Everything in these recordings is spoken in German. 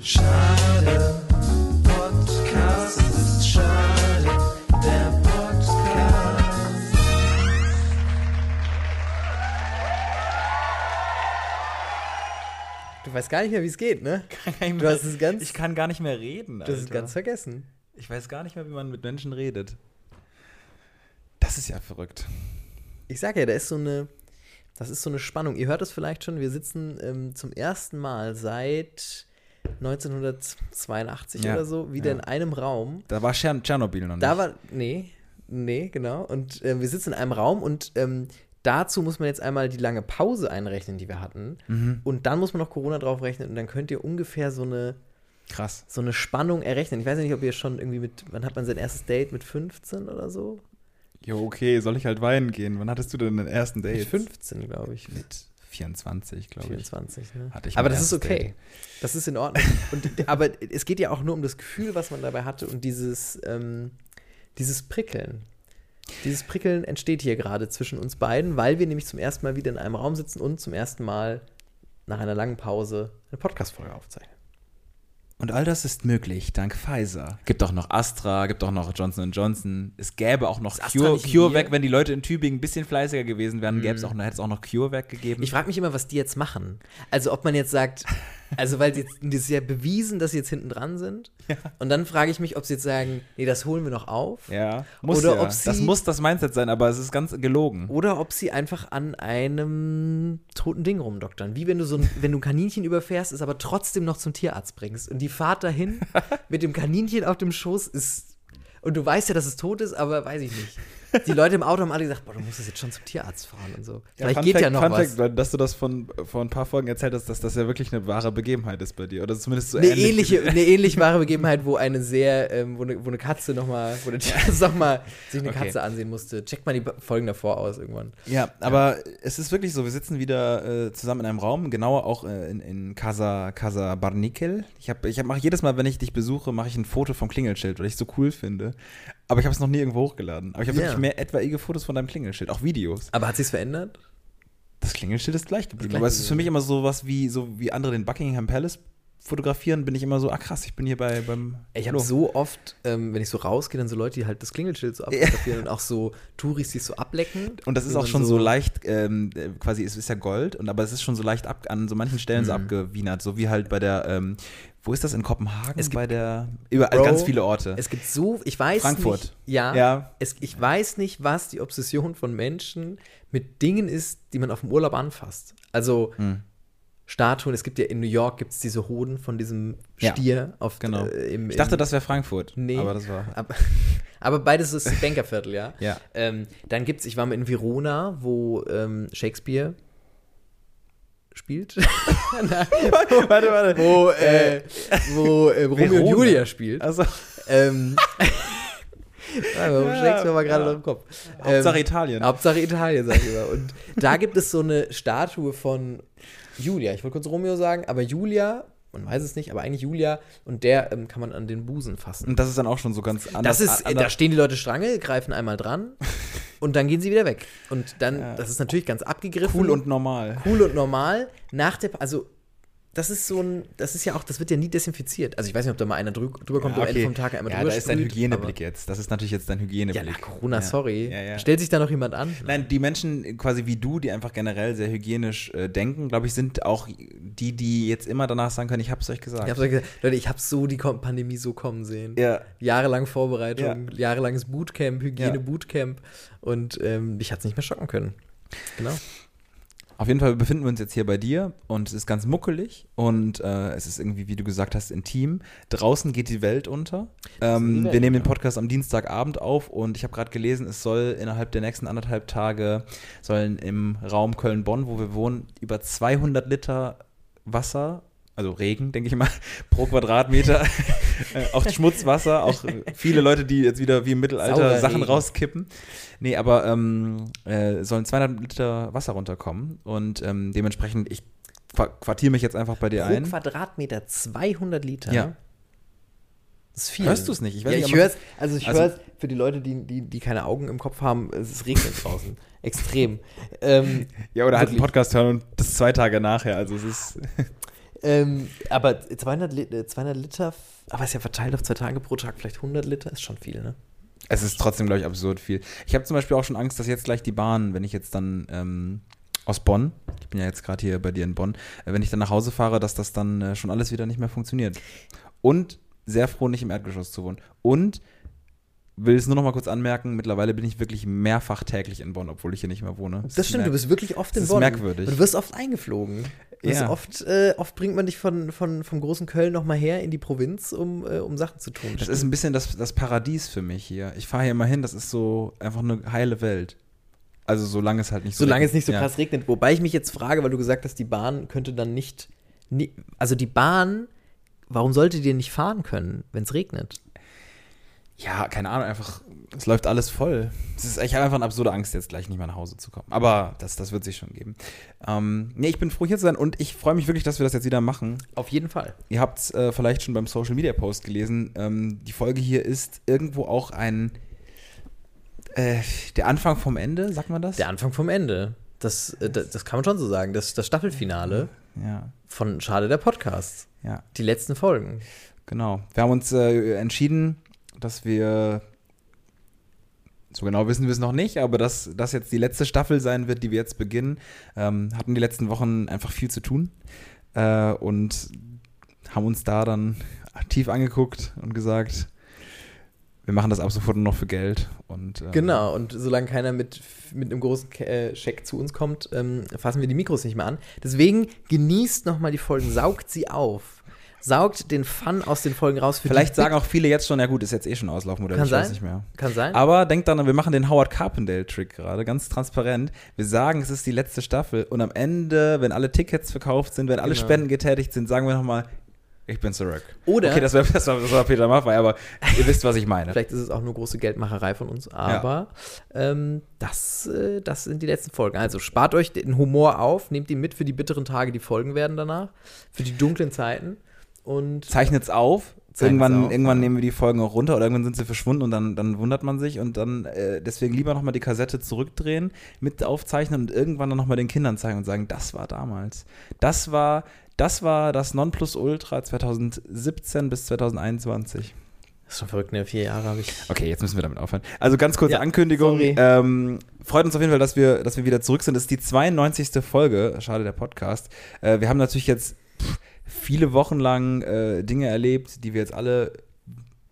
Schade, Podcast ist schade, der Podcast. Du weißt gar nicht mehr, wie es geht, ne? Du hast es ganz, ich kann gar nicht mehr reden. du hast es ganz vergessen. ich weiß gar nicht mehr, wie man mit Menschen redet. Das ist ja verrückt. Ich sag ja, da ist so eine, das ist so eine Spannung. Ihr hört es vielleicht schon, wir sitzen ähm, zum ersten Mal seit 1982 Ja, oder so wieder ja. in einem Raum. Da war Tschern Tschernobyl noch nicht. Da war, nee, nee, genau. Und äh, wir sitzen in einem Raum und ähm, dazu muss man jetzt einmal die lange Pause einrechnen, die wir hatten. Mhm. Und dann muss man noch Corona draufrechnen und dann könnt ihr ungefähr so eine, Krass. so eine Spannung errechnen. Ich weiß ja nicht, ob ihr schon irgendwie mit, wann hat man sein erstes Date mit 15 oder so? Jo, okay, soll ich halt weinen gehen? Wann hattest du denn den ersten Date? Mit 15, glaube ich. Mit 24, glaube ich. 24, ne? Hatte ich aber das ist okay. Date. Das ist in Ordnung. Und, aber es geht ja auch nur um das Gefühl, was man dabei hatte und dieses, ähm, dieses Prickeln. Dieses Prickeln entsteht hier gerade zwischen uns beiden, weil wir nämlich zum ersten Mal wieder in einem Raum sitzen und zum ersten Mal nach einer langen Pause eine Podcast-Folge aufzeichnen. Und all das ist möglich dank Pfizer. Gibt auch noch Astra, gibt auch noch Johnson Johnson. Es gäbe auch noch Cure, CureVac, wenn die Leute in Tübingen ein bisschen fleißiger gewesen wären, gäbe es auch, noch- hätte es auch noch CureVac gegeben. Ich frage mich immer, was die jetzt machen. Also, ob man jetzt sagt, also, weil sie jetzt, das ist ja bewiesen, dass sie jetzt hinten dran sind. Und dann frage ich mich, ob sie jetzt sagen, nee, das holen wir noch auf. ja, muss Oder ja. ob sie- das muss das Mindset sein, aber es ist ganz gelogen. Oder ob sie einfach an einem toten Ding rumdoktern. Wie wenn du so ein, wenn du ein Kaninchen überfährst, es aber trotzdem noch zum Tierarzt bringst. Und die Fahrt dahin mit dem Kaninchen auf dem Schoß ist. Und du weißt ja, dass es tot ist, aber weiß ich nicht. Die Leute im Auto haben alle gesagt, boah, du musst jetzt schon zum Tierarzt fahren und so. Vielleicht geht Fact, ja noch Fun was. Fact, dass du das von, vor ein paar Folgen erzählt hast, dass das ja wirklich eine wahre Begebenheit ist bei dir. Oder zumindest so eine ähnlich. ähnliche, eine ähnlich wahre Begebenheit, wo eine sehr, ähm, wo, eine, wo eine Katze nochmal, wo der Tierarzt nochmal sich eine Okay. Katze ansehen musste. Checkt mal die Folgen davor aus irgendwann. Ja, aber es ist wirklich so, wir sitzen wieder äh, zusammen in einem Raum, genauer auch äh, in, in Casa, Casa Barnikel. Ich, hab, ich hab, mache jedes Mal, wenn ich dich besuche, mache ich ein Foto vom Klingelschild, weil ich es so cool finde. Aber ich habe es noch nie irgendwo hochgeladen. Aber ich habe Ja. wirklich mehr etwaige Fotos von deinem Klingelschild, auch Videos. Aber hat sich's verändert? Das Klingelschild ist gleich geblieben. gleich aber es ist für mich immer so was wie, so wie andere den Buckingham Palace fotografieren, bin ich immer so, ah krass, ich bin hier bei, beim Ich habe so oft, ähm, wenn ich so rausgehe, dann so Leute, die halt das Klingelschild so abfotografieren und auch so Touris, die es so ablecken. Und das ist auch schon so, leicht, ähm, äh, quasi, es ist ja Gold, und aber es ist schon so leicht ab, an so manchen Stellen so Mhm. abgewienert, so wie halt bei der, ähm, wo ist das in Kopenhagen? Es gibt- bei der, überall Bro, ganz viele Orte. Es gibt so, ich weiß Frankfurt. nicht, ja, Ja. Es, ich weiß nicht, was die Obsession von Menschen mit Dingen ist, die man auf dem Urlaub anfasst. Also Hm. Statuen, es gibt ja in New York gibt es diese Hoden von diesem Ja, Stier auf Genau. äh, im, ich dachte, das wäre Frankfurt. Nee. Aber das war. Aber, aber beides ist Bankerviertel, ja. Ja. Ähm, dann gibt es, ich war mal in Verona, wo ähm, Shakespeare spielt. Nein, warte, warte. wo äh, wo äh, Romeo und. Julia spielt. Also, Ähm, ja, warum Ja, Shakespeare war gerade ja. noch im Kopf. Hauptsache Ähm, Italien. Hauptsache Italien, sag ich immer. Und da gibt es so eine Statue von Julia. Ich wollte kurz Romeo sagen, aber Julia, man weiß es nicht, aber eigentlich Julia und der ähm, kann man an den Busen fassen. Und das ist dann auch schon so ganz anders. Das ist, an- da stehen die Leute Strange, greifen einmal dran und dann gehen sie wieder weg. Und dann, Ja. das ist natürlich ganz abgegriffen. cool und normal. cool und normal. Nach der, also das ist so ein, das ist ja auch, das wird ja nie desinfiziert. Also ich weiß nicht, ob da mal einer drü drüber kommt, Ja, am Ende okay. vom Tag einmal ja, drüber da ist dein Hygieneblick jetzt. Das ist natürlich jetzt dein aber- Ja, Hygieneblick. nach Corona, Ja. sorry. Ja, ja. Stellt sich da noch jemand an? Nein, die Menschen quasi wie du, die einfach generell sehr hygienisch äh, denken, glaube ich, sind auch die, die jetzt immer danach sagen können, ich habe es euch gesagt. Ich hab's euch gesagt, Leute, ich habe so die Pandemie so kommen sehen. ja, Jahrelang Vorbereitung, jahrelanges Bootcamp, Ja. Hygiene-Bootcamp und ähm, mich hat es nicht mehr schocken können. Genau. Auf jeden Fall befinden wir uns jetzt hier bei dir und es ist ganz muckelig und äh, es ist irgendwie, wie du gesagt hast, intim. Draußen geht die Welt unter. Ähm, die Welt, wir nehmen den. Podcast am Dienstagabend auf und ich habe gerade gelesen, es soll innerhalb der nächsten anderthalb Tage sollen im Raum Köln-Bonn, wo wir wohnen, über 200 Liter Wasser, also Regen, denke ich mal, pro Quadratmeter, äh, auch Schmutzwasser, auch äh, viele Leute, die jetzt wieder wie im Mittelalter Saurer Sachen Regen. rauskippen. Nee, aber ähm, äh, sollen 200 Liter Wasser runterkommen und ähm, dementsprechend, ich qua- quartiere mich jetzt einfach bei dir Pro ein. Quadratmeter 200 Liter. Ja. Das ist viel. Hörst du es nicht? Ich weiß ja, nicht, ich höre es. Also ich Also- höre es für die Leute, die, die, die keine Augen im Kopf haben, es regnet draußen. Extrem. ähm, Ja, oder halt einen Wirklich. Podcast hören und das zwei Tage nachher. Also es ist. Ähm, aber 200, Li- äh, 200 Liter, aber ist ja verteilt auf zwei Tage pro Tag, vielleicht 100 Liter, ist schon viel, ne? Es ist trotzdem, glaube ich, absurd viel. Ich habe zum Beispiel auch schon Angst, dass jetzt gleich die Bahn, wenn ich jetzt dann ähm, aus Bonn, ich bin ja jetzt gerade hier bei dir in Bonn, äh, wenn ich dann nach Hause fahre, dass das dann äh, schon alles wieder nicht mehr funktioniert. Und sehr froh, nicht im Erdgeschoss zu wohnen. Und will es nur noch mal kurz anmerken, mittlerweile bin ich wirklich mehrfach täglich in Bonn, obwohl ich hier nicht mehr wohne. Das stimmt, du bist wirklich oft in das ist Bonn. merkwürdig. Und du wirst oft eingeflogen. Wirst Ja. oft, äh, oft bringt man dich von, von, vom großen Köln noch mal her in die Provinz, um, äh, um Sachen zu tun. Das ist ein bisschen das, das Paradies für mich hier. Ich fahre hier immer hin, das ist so einfach eine heile Welt. Also solange es halt nicht so Solange es regnet. nicht so Ja. krass regnet. Wobei ich mich jetzt frage, weil du gesagt hast, die Bahn könnte dann nicht. Also die Bahn, warum sollte die nicht fahren können, wenn es regnet? Ja, keine Ahnung, einfach, es läuft alles voll. Es ist, ich habe einfach eine absurde Angst, jetzt gleich nicht mehr nach Hause zu kommen. Aber das, das wird sich schon geben. Ähm, nee, ich bin froh, hier zu sein und ich freue mich wirklich, dass wir das jetzt wieder machen. Auf jeden Fall. Ihr habt es äh, vielleicht schon beim Social Media Post gelesen. Ähm, die Folge hier ist irgendwo auch ein, äh, der Anfang vom Ende, sagt man das? Der Anfang vom Ende. Das, äh, das, das kann man schon so sagen. Das, das Staffelfinale Ja, von Schade der Podcast. ja. Die letzten Folgen. Genau. Wir haben uns äh, entschieden, dass wir, so genau wissen wir es noch nicht, aber dass das jetzt die letzte Staffel sein wird, die wir jetzt beginnen. Ähm, hatten die letzten Wochen einfach viel zu tun äh, und haben uns da dann aktiv angeguckt und gesagt, wir machen das ab sofort nur noch für Geld. Und, ähm, Genau, und solange keiner mit, mit einem großen äh, Scheck zu uns kommt, ähm, fassen wir die Mikros nicht mehr an. Deswegen genießt nochmal die Folgen, saugt sie auf. Saugt den Fun aus den Folgen raus. Für Vielleicht sagen auch viele jetzt schon, ja gut, ist jetzt eh schon Auslaufmodell, Kann ich weiß sein. nicht mehr. Kann sein. Aber denkt daran, wir machen den Howard Carpendale-Trick gerade, ganz transparent. Wir sagen, es ist die letzte Staffel und am Ende, wenn alle Tickets verkauft sind, wenn alle Genau. Spenden getätigt sind, sagen wir nochmal, ich bin zurück. Oder- Okay, das war, das war, das war Peter Maffay, aber ihr wisst, was ich meine. Vielleicht ist es auch nur große Geldmacherei von uns, aber ähm, das, äh, das sind die letzten Folgen. Also spart euch den Humor auf, nehmt ihn mit für die bitteren Tage, die Folgen werden danach, für die dunklen Zeiten. Und Zeichnet's auf. Zeichnet's irgendwann auf, irgendwann ja. nehmen wir die Folgen auch runter oder irgendwann sind sie verschwunden und dann, dann wundert man sich und dann äh, deswegen lieber nochmal die Kassette zurückdrehen, mit aufzeichnen und irgendwann dann nochmal den Kindern zeigen und sagen, das war damals. Das war, das war das Nonplusultra 2017 bis 2021. das ist schon verrückt, ne? Vier Jahre habe ich. Okay, jetzt müssen wir damit aufhören. Also ganz kurze Ja, Ankündigung. Ähm, freut uns auf jeden Fall, dass wir, dass wir wieder zurück sind. Das ist die 92. Folge, schade der Podcast. Äh, wir haben natürlich jetzt viele Wochen lang äh, Dinge erlebt, die wir jetzt alle,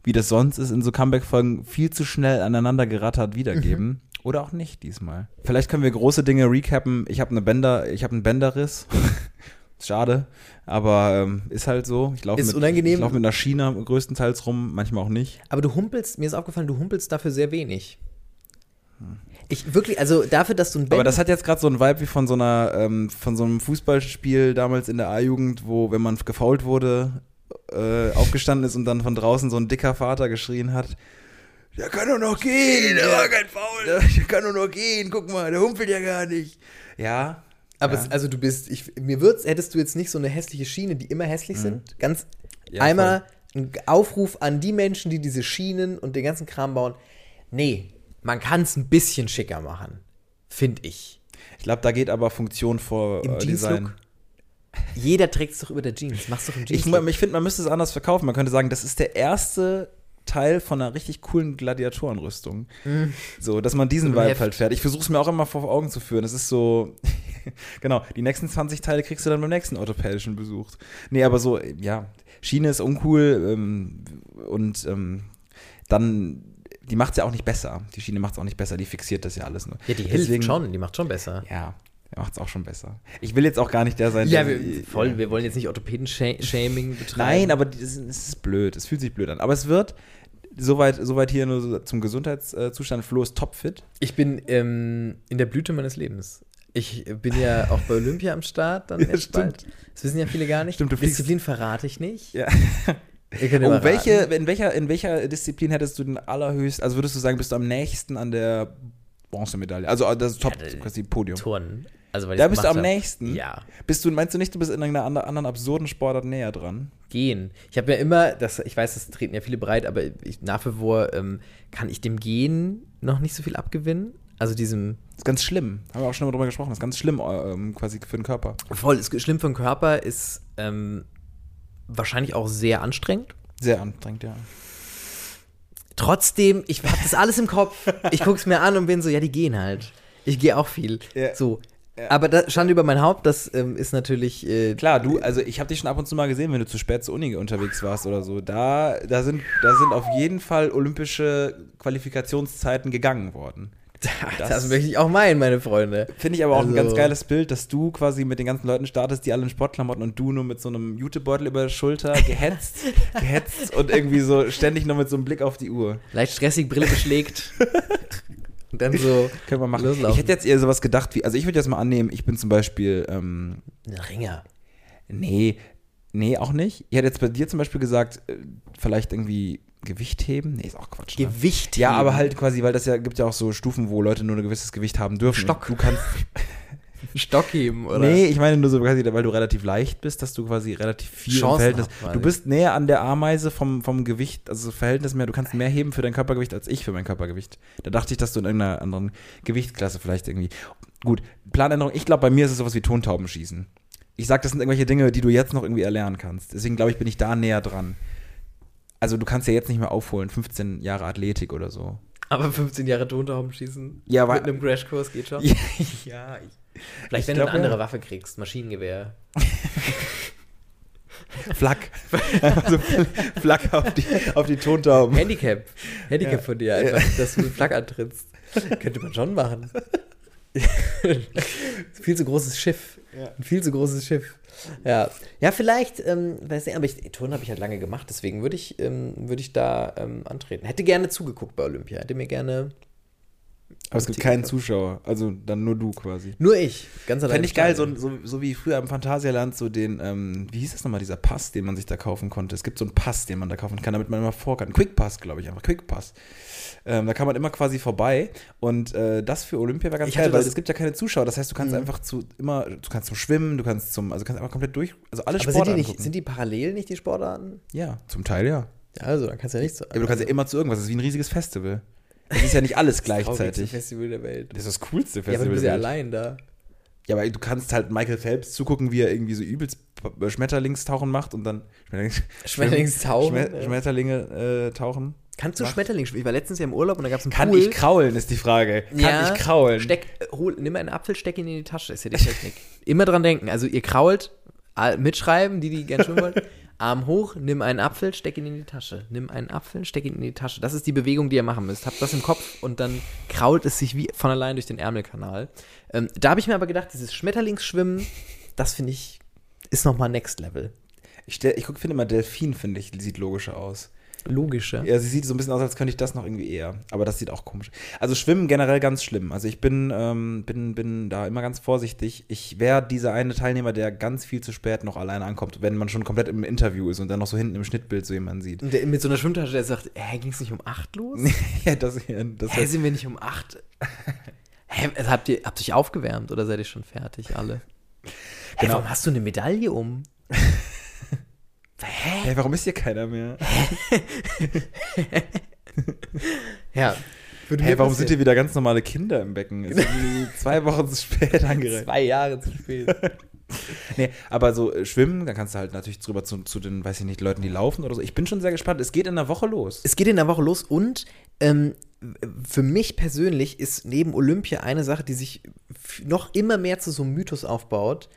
wie das sonst ist, in so Comeback-Folgen viel zu schnell aneinander gerattert wiedergeben. Mhm. Oder auch nicht diesmal. Vielleicht können wir große Dinge recappen. Ich habe eine Bänder, ich habe einen Bänderriss. Schade, aber ähm, ist halt so. Ich laufe mit, unangenehm. ich laufe mit einer Schiene größtenteils rum, manchmal auch nicht. Aber du humpelst, mir ist aufgefallen, du humpelst dafür sehr wenig. Ich wirklich, also dafür, dass du ein Aber das hat jetzt gerade so einen Vibe wie von so einer, ähm, von so einem Fußballspiel damals in der A-Jugend, wo, wenn man gefault wurde, äh, aufgestanden ist und dann von draußen so ein dicker Vater geschrien hat. Der kann doch noch gehen. Der war kein Foul. Der, der kann doch noch gehen. Guck mal, der humpelt ja gar nicht. Ja. Aber ja. es, also du bist, ich, mir wird's, hättest du jetzt nicht so eine hässliche Schiene, die immer hässlich sind. Ganz Ja, einmal ein Aufruf an die Menschen, die diese Schienen und den ganzen Kram bauen. Nee, man kann es ein bisschen schicker machen. Finde ich. Ich glaube, da geht aber Funktion vor Im äh, Design. Jeder trägt es doch über der Jeans. Mach's doch im Ich, Jeans. ich finde, man müsste es anders verkaufen. Man könnte sagen, das ist der erste Teil von einer richtig coolen Gladiatorenrüstung. So, dass man diesen So Vibe halt fährt. Ich versuche es mir auch immer vor Augen zu führen. Es ist so, genau, die nächsten 20 Teile kriegst du dann beim nächsten orthopädischen Besuch. Nee, aber so, ja, Schiene ist uncool ähm, und ähm, dann, die macht es ja auch nicht besser. Die Schiene macht es auch nicht besser, die fixiert das ja alles nur. ja, die Deswegen- hilft schon, die macht schon besser. Ja, der macht es auch schon besser. Ich will jetzt auch gar nicht der sein, Ja, der. wir, voll, wir wollen jetzt nicht Orthopäden-Shaming betreiben. Nein, aber es ist, blöd. Es fühlt sich blöd an. Aber es wird, soweit, soweit hier nur zum Gesundheitszustand, Flo ist topfit. Ich bin ähm, in der Blüte meines Lebens. Ich bin ja auch bei Olympia am Start dann Ja, jetzt stimmt. bald. Das wissen ja viele gar nicht. Stimmt, du fliegst- Disziplin verrate ich nicht. Ja. Oh, welche, in, welcher, in welcher Disziplin hättest du den allerhöchst, also würdest du sagen, bist du am nächsten an der Bronzemedaille? Also das ist Top, Ja, quasi Podium. Turnen. Also, weil Da bist du am hab. nächsten. Ja. Bist du, meinst du nicht, du bist in irgendeiner ander- anderen absurden Sportart näher dran? Gehen. Ich habe ja immer, das, ich weiß, das treten ja viele bereit, aber ich, nach wie vor ähm, kann ich dem Gehen noch nicht so viel abgewinnen. Also diesem Das ist ganz schlimm. Haben wir auch schon mal drüber gesprochen. Das ist ganz schlimm ähm, quasi für den Körper. voll ist schlimm für den Körper, ist ähm, wahrscheinlich auch sehr anstrengend. Sehr anstrengend, ja. Trotzdem, ich habe das alles im Kopf. Ich gucke es mir an und bin so, ja, die gehen halt. Ich gehe auch viel. Ja. So. Aber da Schande über mein Haupt, das ähm, ist natürlich. Äh, Klar, du, also ich habe dich schon ab und zu mal gesehen, wenn du zu spät zur Uni unterwegs warst oder so. Da, da, sind, da sind auf jeden Fall olympische Qualifikationszeiten gegangen worden. Das, das- möchte ich auch meinen, meine Freunde. Finde ich aber auch ein Also- ganz geiles Bild, dass du quasi mit den ganzen Leuten startest, die alle in Sportklamotten und du nur mit so einem Jutebeutel über der Schulter gehetzt, gehetzt und irgendwie so ständig nur mit so einem Blick auf die Uhr. Leicht stressig, Brille beschlägt. und dann so. Können wir machen. Loslaufen. Ich hätte jetzt eher sowas gedacht wie, also ich würde jetzt mal annehmen, ich bin zum Beispiel, ähm, Ein Ringer. nee, nee, auch nicht. Ich hätte jetzt bei dir zum Beispiel gesagt, äh, vielleicht irgendwie Gewicht heben. Nee, ist auch Quatsch. Ne? Gewicht. Ja, heben. aber halt quasi, weil das ja gibt ja auch so Stufen, wo Leute nur ein gewisses Gewicht haben dürfen. Stock. Du kannst. Stock heben, oder? Nee, ich meine nur so quasi, weil du relativ leicht bist, dass du quasi relativ viel im Chancen Verhältnis. hast, meine Du bist näher an der Ameise vom, vom Gewicht, also Verhältnis mehr. Du kannst mehr heben für dein Körpergewicht als ich für mein Körpergewicht. Da dachte ich, dass du in irgendeiner anderen Gewichtsklasse vielleicht irgendwie. Gut, Planänderung. Ich glaube, bei mir ist es sowas wie Tontaubenschießen. Ich sag, das sind irgendwelche Dinge, die du jetzt noch irgendwie erlernen kannst. Deswegen glaube ich, bin ich da näher dran. Also du kannst ja jetzt nicht mehr aufholen, 15 Jahre Athletik oder so. Aber 15 Jahre Tontauben schießen Ja, mit einem Crashkurs geht schon. ja, ich, Vielleicht, ich wenn glaub, du eine andere ja. Waffe kriegst, Maschinengewehr. Flak. Einfach so Flak auf die, auf die Tontauben. Handicap. Handicap Ja. von dir einfach, dass du mit Flak antrittst. Könnte man schon machen. viel zu großes Schiff. Ja. Ein viel zu großes Schiff. Ja, ja vielleicht, ähm, weiß nicht, aber ich, Turnen habe ich halt lange gemacht, deswegen würde ich, ähm, würde ich da ähm, antreten. Hätte gerne zugeguckt bei Olympia, hätte mir gerne. Aber es gibt keinen Zuschauer. Also dann nur du quasi. Nur ich, ganz allein. Fände ich geil, so, so, so wie früher im Phantasialand, so den, ähm, wie hieß das nochmal, dieser Pass, den man sich da kaufen konnte. Es gibt so einen Pass, den man da kaufen kann, damit man immer vor kann. Quick Pass, glaube ich, einfach Quick Pass. Ähm, da kann man immer quasi vorbei. Und äh, das für Olympia wäre ganz Ich geil, weil es gibt ja keine Zuschauer. Das heißt, du kannst Mhm. einfach zu immer, du kannst zum Schwimmen, du kannst zum, also kannst einfach komplett durch, also alle Aber sind die, Sportarten nicht, sind die parallel nicht, die Sportarten? ja, zum Teil ja. Ja, also, dann kannst du ja nicht so. Aber du kannst ja immer zu irgendwas. Das ist wie ein riesiges Festival. Das ist ja nicht alles Das gleichzeitig. Festival der Welt. Das ist das coolste Ja, aber Festival. du bist der ja Welt. allein da. Ja, aber du kannst halt Michael Phelps zugucken, wie er irgendwie so übelst Schmetterlingstauchen macht und dann Schmetterlings Schmetterlingstauchen, Schme ja. Schmetterlinge äh, tauchen. Kannst du Mach. Schmetterling? Ich war letztens ja im Urlaub und da gab es einen Kann Pool. ich kraulen, ist die Frage. Kann Ja, ich kraulen? Steck, hol, nimm einen Apfel, steck ihn in die Tasche, ist ja die Technik. Immer dran denken. Also ihr krault, mitschreiben, die, die gerne schwimmen wollen. Arm hoch, nimm einen Apfel, steck ihn in die Tasche. Nimm einen Apfel, steck ihn in die Tasche. Das ist die Bewegung, die ihr machen müsst. Habt das im Kopf und dann krault es sich wie von allein durch den Ärmelkanal. Ähm, da habe ich mir aber gedacht, dieses Schmetterlingsschwimmen, das finde ich, ist nochmal Next Level. Ich, ich finde immer Delfin, finde ich, sieht logischer aus. Logischer. Ja, sie sieht so ein bisschen aus, als könnte ich das noch irgendwie eher. Aber das sieht auch komisch. Also Schwimmen generell ganz schlimm. Also ich bin, ähm, bin, bin da immer ganz vorsichtig. Ich wäre dieser eine Teilnehmer, der ganz viel zu spät noch alleine ankommt, wenn man schon komplett im Interview ist und dann noch so hinten im Schnittbild so jemanden sieht. Der mit so einer Schwimmtasche, der sagt, hä, ging es nicht um 8 los? ja, das, das Hä, sind wir nicht um 8? Hä, also habt ihr habt euch aufgewärmt oder seid ihr schon fertig, alle? Hä, Genau. warum hast du eine Medaille um? Hä? Hey, warum ist hier keiner mehr? Ja. Hey, warum sind hier wieder ganz normale Kinder im Becken? Ist irgendwie zwei Wochen zu spät angereist. zwei Jahre zu spät? Nee, aber so äh, schwimmen, dann kannst du halt natürlich drüber zu, zu den, weiß ich nicht, Leuten, die laufen oder so. Ich bin schon sehr gespannt. Es geht in der Woche los. es geht in der Woche los und ähm, für mich persönlich ist neben Olympia eine Sache, die sich noch immer mehr zu so einem Mythos aufbaut,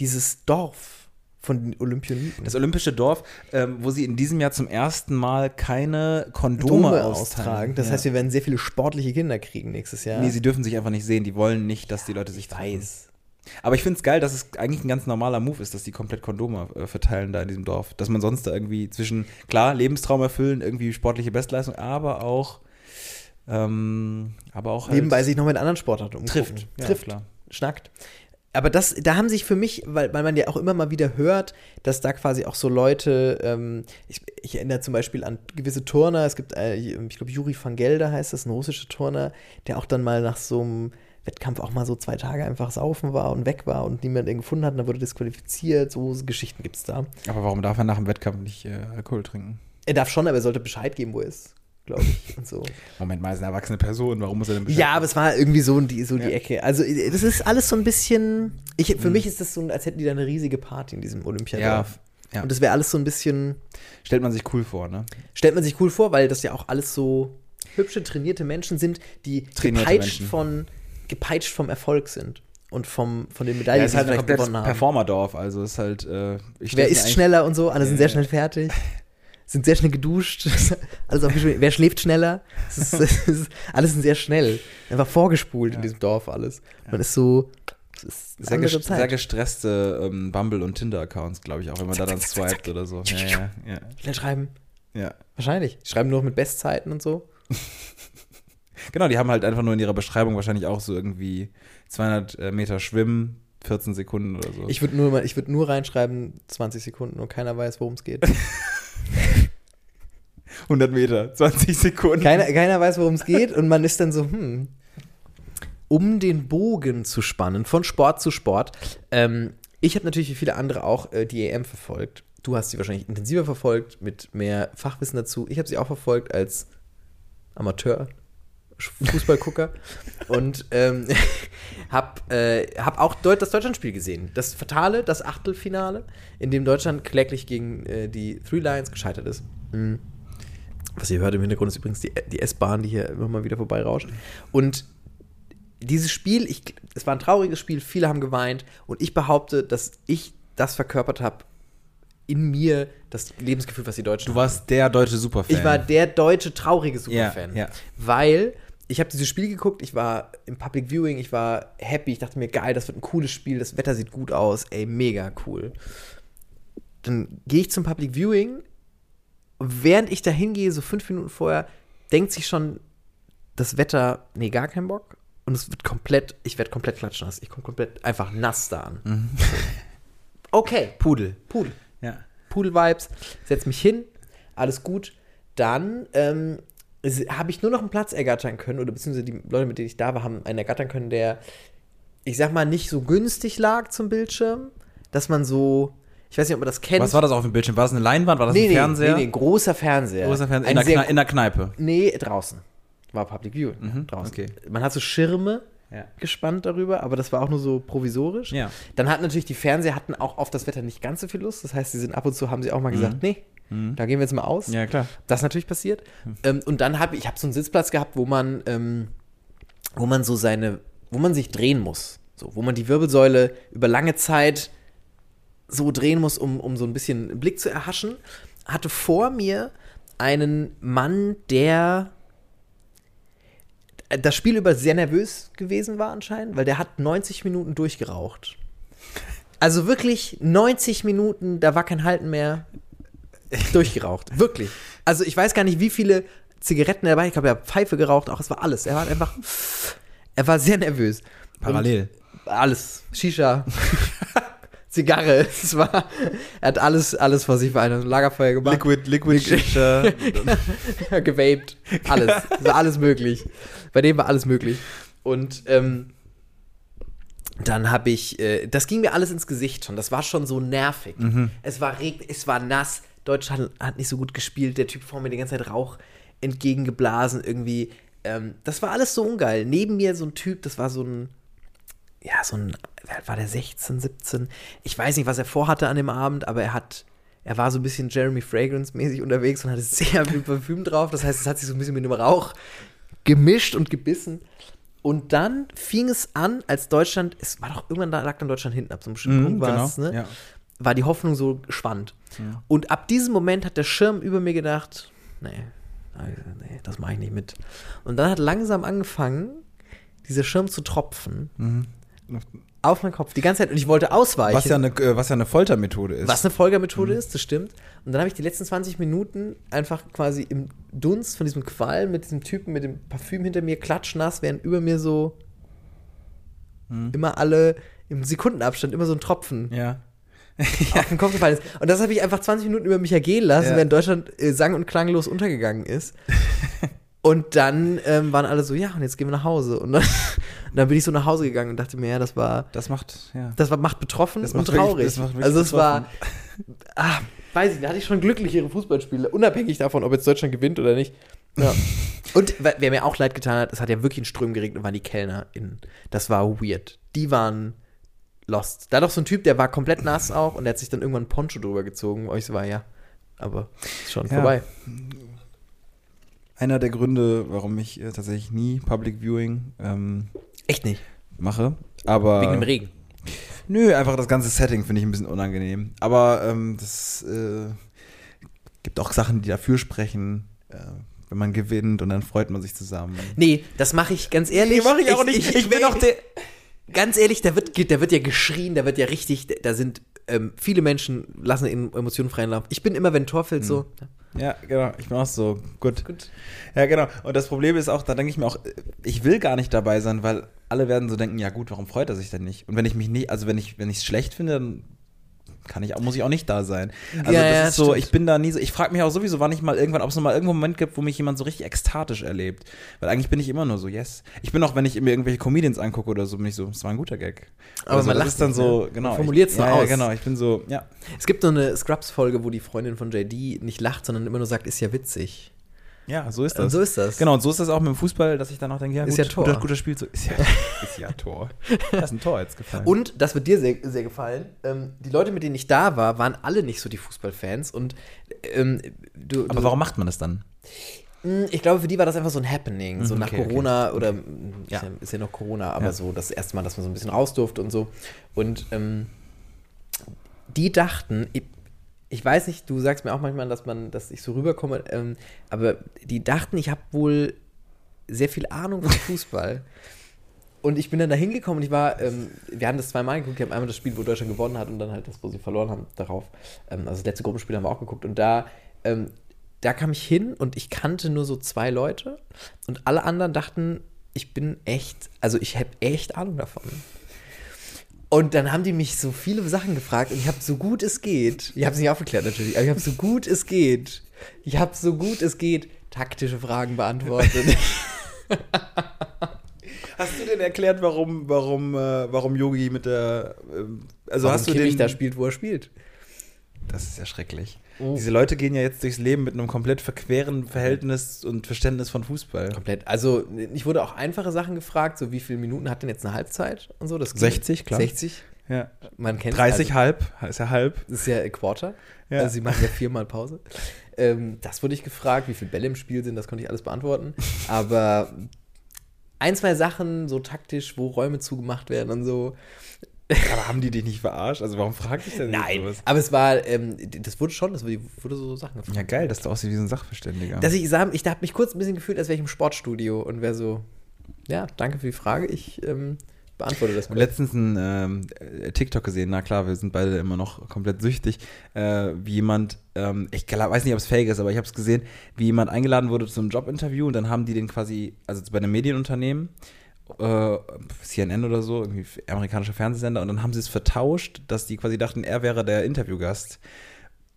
dieses Dorf von den Olympioniken. Das olympische Dorf, ähm, wo sie in diesem Jahr zum ersten Mal keine Kondome, Dome austragen. Das ja. heißt, wir werden sehr viele sportliche Kinder kriegen nächstes Jahr. Nee, sie dürfen sich einfach nicht sehen. Die wollen nicht, dass die Leute sich weiß. Aber ich finde es geil, dass es eigentlich ein ganz normaler Move ist, dass die komplett Kondome äh, verteilen da in diesem Dorf. Dass man sonst da irgendwie zwischen, klar, Lebenstraum erfüllen, irgendwie sportliche Bestleistung, aber auch, ähm, aber auch halt Nebenbei sich noch mit anderen Sportarten umgucken. trifft. Ja, trifft, klar. schnackt. Aber das, da haben sich für mich, weil, weil man ja auch immer mal wieder hört, dass da quasi auch so Leute, ähm, ich, ich erinnere zum Beispiel an gewisse Turner, es gibt, äh, ich glaube, Juri van Gelder heißt das, ein russischer Turner, der auch dann mal nach so einem Wettkampf auch mal so zwei Tage einfach saufen war und weg war und niemand ihn gefunden hat und dann wurde disqualifiziert. So Geschichten gibt es da. Aber warum darf er nach dem Wettkampf nicht äh, Alkohol trinken? Er darf schon, aber er sollte Bescheid geben, wo er ist. Glaube ich. Und so. Moment mal, ist eine erwachsene Person, warum muss er denn Ja, aber es war irgendwie so die, so die Ja. Ecke. Also, das ist alles so ein bisschen. Ich, für Mhm. mich ist das so, als hätten die da eine riesige Party in diesem Olympiadorf. Ja, ja. Und das wäre alles so ein bisschen. Stellt man sich cool vor, ne? Stellt man sich cool vor, weil das ja auch alles so hübsche, trainierte Menschen sind, die Trainierte gepeitscht, Menschen. von, gepeitscht vom Erfolg sind. Und vom, von den Ja, Medaillen, ist die halt sie ein vielleicht gewonnen haben. Performerdorf, also ist halt, äh, Wer eigentlich- schneller und so, alle sind Ja, sehr ja. schnell fertig. Sind sehr schnell geduscht. alles aufgeschrieben. Wer schläft schneller? Es ist, es ist, alles sind sehr schnell. Einfach vorgespult in Ja. diesem Dorf alles. Man ist so. Es ist eine Sehr, andere ges Zeit. sehr gestresste ähm, Bumble- und Tinder-Accounts, glaube ich, auch wenn man da dann zack, zack, swiped oder so. Ja, ja, ja. Schnell schreiben. ja. Wahrscheinlich. Die schreiben nur noch mit Bestzeiten und so. Genau, die haben halt einfach nur in ihrer Beschreibung wahrscheinlich auch so irgendwie 200 äh, Meter Schwimmen, 14 Sekunden oder so. Ich würde nur, mal- ich würd nur reinschreiben, 20 Sekunden und keiner weiß, worum es geht. 100 Meter, 20 Sekunden. keiner, keiner weiß, worum es geht und man ist dann so, hm. Um den Bogen zu spannen, von Sport zu Sport. Ähm, ich habe natürlich wie viele andere auch äh, die EM verfolgt. Du hast sie wahrscheinlich intensiver verfolgt, mit mehr Fachwissen dazu. Ich habe sie auch verfolgt als Amateur. Fußballgucker und ähm, hab, äh, hab auch das Deutschlandspiel gesehen. Das Fatale, das Achtelfinale, in dem Deutschland kläglich gegen äh, die Three Lions gescheitert ist. Mhm. Was ihr hört im Hintergrund ist übrigens die, die S-Bahn, die hier immer mal wieder vorbeirauscht. Und dieses Spiel, ich, es war ein trauriges Spiel, viele haben geweint und ich behaupte, dass ich das verkörpert habe in mir, das Lebensgefühl, was die Deutschen Du warst der deutsche Superfan. ich war der deutsche traurige Superfan. ja. Weil ich habe dieses Spiel geguckt, ich war im Public Viewing, ich war happy, ich dachte mir, geil, das wird ein cooles Spiel, das Wetter sieht gut aus, ey, mega cool. Dann gehe ich zum Public Viewing und während ich da hingehe, so fünf Minuten vorher, denkt sich schon das Wetter, nee, gar kein Bock. Und es wird komplett, ich werde komplett klatschnass. Ich komme komplett einfach nass da an. Mhm. Okay, Pudel. Pudel. Ja. Pudel-Vibes, setz mich hin, alles gut. Dann ähm, habe ich nur noch einen Platz ergattern können, oder beziehungsweise die Leute, mit denen ich da war, haben einen ergattern können, der, ich sag mal, nicht so günstig lag zum Bildschirm, dass man so, ich weiß nicht, ob man das kennt. Was war das auf dem Bildschirm? War das eine Leinwand? War das nee, ein nee, Fernseher? Nee, nee, großer Fernseher. Großer Fernseher. Ein In der, in der Kneipe. Nee, draußen. War Public View. Mhm, draußen. okay. Man hat so Schirme Ja. gespannt darüber, aber das war auch nur so provisorisch. Ja. Dann hatten natürlich die Fernseher hatten auch auf das Wetter nicht ganz so viel Lust. Das heißt, sie sind ab und zu haben sie auch mal gesagt, nee, da gehen wir jetzt mal aus. Ja, klar. Das ist natürlich passiert. Ähm, und dann habe ich, habe so einen Sitzplatz gehabt, wo man, ähm, wo man so seine, wo man sich drehen muss. So, wo man die Wirbelsäule über lange Zeit so drehen muss, um, um so ein bisschen einen Blick zu erhaschen. Hatte vor mir einen Mann, der das Spiel über sehr nervös gewesen war anscheinend, weil der hat 90 Minuten durchgeraucht. Also wirklich 90 Minuten, da war kein Halten mehr durchgeraucht. Wirklich. Also ich weiß gar nicht, wie viele Zigaretten er dabei. Ich glaube, er hat Pfeife geraucht, auch es war alles. Er war einfach. Er war sehr nervös. Parallel. Und alles. Shisha. Zigarre. Es war. Er hat alles, alles vor sich bei einem Lagerfeuer gemacht. Liquid, Liquid Shisha. gewaped. Alles. Es war alles möglich. Bei dem war alles möglich. Und ähm, dann habe ich, äh, das ging mir alles ins Gesicht schon. Das war schon so nervig. Es war reg es war nass. Deutschland hat nicht so gut gespielt. Der Typ vor mir die ganze Zeit Rauch entgegengeblasen irgendwie. Ähm, das war alles so ungeil. Neben mir so ein Typ, das war so ein, ja, so ein, wer war der 16, 17? Ich weiß nicht, was er vorhatte an dem Abend, aber er hat, er war so ein bisschen Jeremy Fragrance-mäßig unterwegs und hatte sehr viel Parfüm drauf. Das heißt, es hat sich so ein bisschen mit dem Rauch gemischt und gebissen. Und dann fing es an, als Deutschland, es war doch irgendwann, da lag dann Deutschland hinten ab so einem bestimmten Punkt war genau, ne? ja. War die Hoffnung so schwand. Und ab diesem Moment hat der Schirm über mir gedacht, nee, nee, das mache ich nicht mit. Und dann hat langsam angefangen, dieser Schirm zu tropfen auf meinen Kopf die ganze Zeit und ich wollte ausweichen. Mhm. Was ja eine, äh, was ja eine Foltermethode ist. Was eine Folgermethode ist, das stimmt. Und dann habe ich die letzten 20 Minuten einfach quasi im Dunst von diesem Qualm mit diesem Typen mit dem Parfüm hinter mir klatschnass, während über mir so immer alle im Sekundenabstand immer so ein Tropfen Ja. auf den Kopf gefallen ist. Und das habe ich einfach 20 Minuten über mich ergehen lassen, Ja. während Deutschland äh, sang- und klanglos untergegangen ist. und dann ähm, waren alle so, ja, und jetzt gehen wir nach Hause. Und dann, und dann bin ich so nach Hause gegangen und dachte mir, ja, das war, Das macht, ja. das war, macht betroffen Das und macht wirklich- traurig. das macht also es war, ah, weiß ich, da hatte ich schon glücklichere Fußballspiele, unabhängig davon, ob jetzt Deutschland gewinnt oder nicht. Ja. Und wer mir auch leid getan hat, es hat ja wirklich in Strömen geregnet, waren die KellnerInnen. Das war weird. Die waren lost. Da doch so ein Typ, der war komplett nass auch und der hat sich dann irgendwann ein Poncho drüber gezogen, wo ich so war, ja, aber ist schon Ja. vorbei. Einer der Gründe, warum ich äh, tatsächlich nie Public Viewing ähm, Echt nicht. mache. Aber Wegen dem Regen. Nö, einfach das ganze Setting finde ich ein bisschen unangenehm. Aber ähm, das äh, gibt auch Sachen, die dafür sprechen, äh, wenn man gewinnt und dann freut man sich zusammen. Nee, das mache ich ganz ehrlich. mach ich auch nicht. Ich bin auch der- Ganz ehrlich, da wird, da wird ja geschrien, da wird ja richtig, da sind ähm, viele Menschen lassen Emotionen freien Lauf. Ich bin immer, wenn Tor fällt, so. Ja, genau. Ich bin auch so, gut. Gut. Ja, genau. Und das Problem ist auch, da denke ich mir auch, ich will gar nicht dabei sein, weil alle werden so denken, ja gut, warum freut er sich denn nicht? Und wenn ich mich nicht, also wenn ich, wenn ich es schlecht finde, dann kann ich auch, muss ich auch nicht da sein. Also Ja, das ja, ist so, stimmt. ich bin da nie so, ich frage mich auch sowieso, wann ich mal irgendwann, ob es noch mal irgendwo einen Moment gibt, wo mich jemand so richtig ekstatisch erlebt. Weil eigentlich bin ich immer nur so, yes. Ich bin auch, wenn ich mir irgendwelche Comedians angucke oder so, bin ich so, es war ein guter Gag. Aber Also man lacht dann so, genau. Ich, nur ja, aus. Ja, genau, ich bin so, ja. Es gibt so eine Scrubs-Folge, wo die Freundin von JD nicht lacht, sondern immer nur sagt, ist ja witzig. Ja, so ist das. Und so ist das. Genau, und so ist das auch mit dem Fußball, dass ich dann auch denke, ja, Ist gut, ja Tor. Guter, guter Spielzug. Ist ja, ist ja Tor. Da ist ein Tor jetzt gefallen. Und das wird dir sehr, sehr gefallen. Ähm, die Leute, mit denen ich da war, waren alle nicht so die Fußballfans. Und ähm, du, Aber du, warum macht man das dann? Mh, Ich glaube, für die war das einfach so ein Happening. So Mhm, nach okay, okay. Corona oder mh, Ja. Ist, ja, ist ja noch Corona, aber Ja. so das erste Mal, dass man so ein bisschen raus durfte und so. Und ähm, die dachten, ich, weiß nicht, du sagst mir auch manchmal, dass man, dass ich so rüberkomme, ähm, aber die dachten, ich habe wohl sehr viel Ahnung von Fußball. Und ich bin dann da hingekommen und ich war, ähm, wir haben das zweimal geguckt, ich habe einmal das Spiel, wo Deutschland gewonnen hat und dann halt das, wo sie verloren haben, darauf. Ähm, also das letzte Gruppenspiel haben wir auch geguckt und da, ähm, da kam ich hin und ich kannte nur so zwei Leute und alle anderen dachten, ich bin echt, also ich habe echt Ahnung davon. Und dann haben die mich so viele Sachen gefragt und ich habe so gut es geht, ich habe es nicht aufgeklärt natürlich, aber ich habe so gut es geht, ich habe so gut es geht taktische Fragen beantwortet. Hast du denn erklärt, warum, warum, äh, warum Yogi mit der. ähm, also Warum hast du Kimmich den. da spielt, wo er spielt. das ist ja schrecklich. Oh. Diese Leute gehen ja jetzt durchs Leben mit einem komplett verqueren Verhältnis und Verständnis von Fußball. Komplett. Also, ich wurde auch einfache Sachen gefragt, so wie viele Minuten hat denn jetzt eine Halbzeit und so. Das 60, klar. 60, Ja. man kennt 30 also, halb, ist ja halb. Das ist ja ein Quarter. Ja. Also, sie machen ja viermal Pause. Ähm, das wurde ich gefragt, wie viele Bälle im Spiel sind, das konnte ich alles beantworten. Aber ein, zwei Sachen, so taktisch, wo Räume zugemacht werden und so. Aber haben die dich nicht verarscht? Also warum fragt dich denn Nein, sowas? aber es war, ähm, das wurde schon, das wurde, so Sachen gefragt. Ja, geil, dass du aussiehst wie so ein Sachverständiger. Dass ich ich habe mich kurz ein bisschen gefühlt, als wäre ich im Sportstudio und wäre so, ja, danke für die Frage, ich ähm, beantworte das Ich mal. habe letztens einen ähm, äh, TikTok gesehen, na klar, wir sind beide immer noch komplett süchtig, äh, wie jemand, ähm, ich glaub, weiß nicht, ob es fake ist, aber ich habe es gesehen, wie jemand eingeladen wurde zu einem Jobinterview und dann haben die den quasi, also bei einem Medienunternehmen, äh, CNN oder so, irgendwie amerikanischer Fernsehsender, und dann haben sie es vertauscht, dass die quasi dachten, er wäre der Interviewgast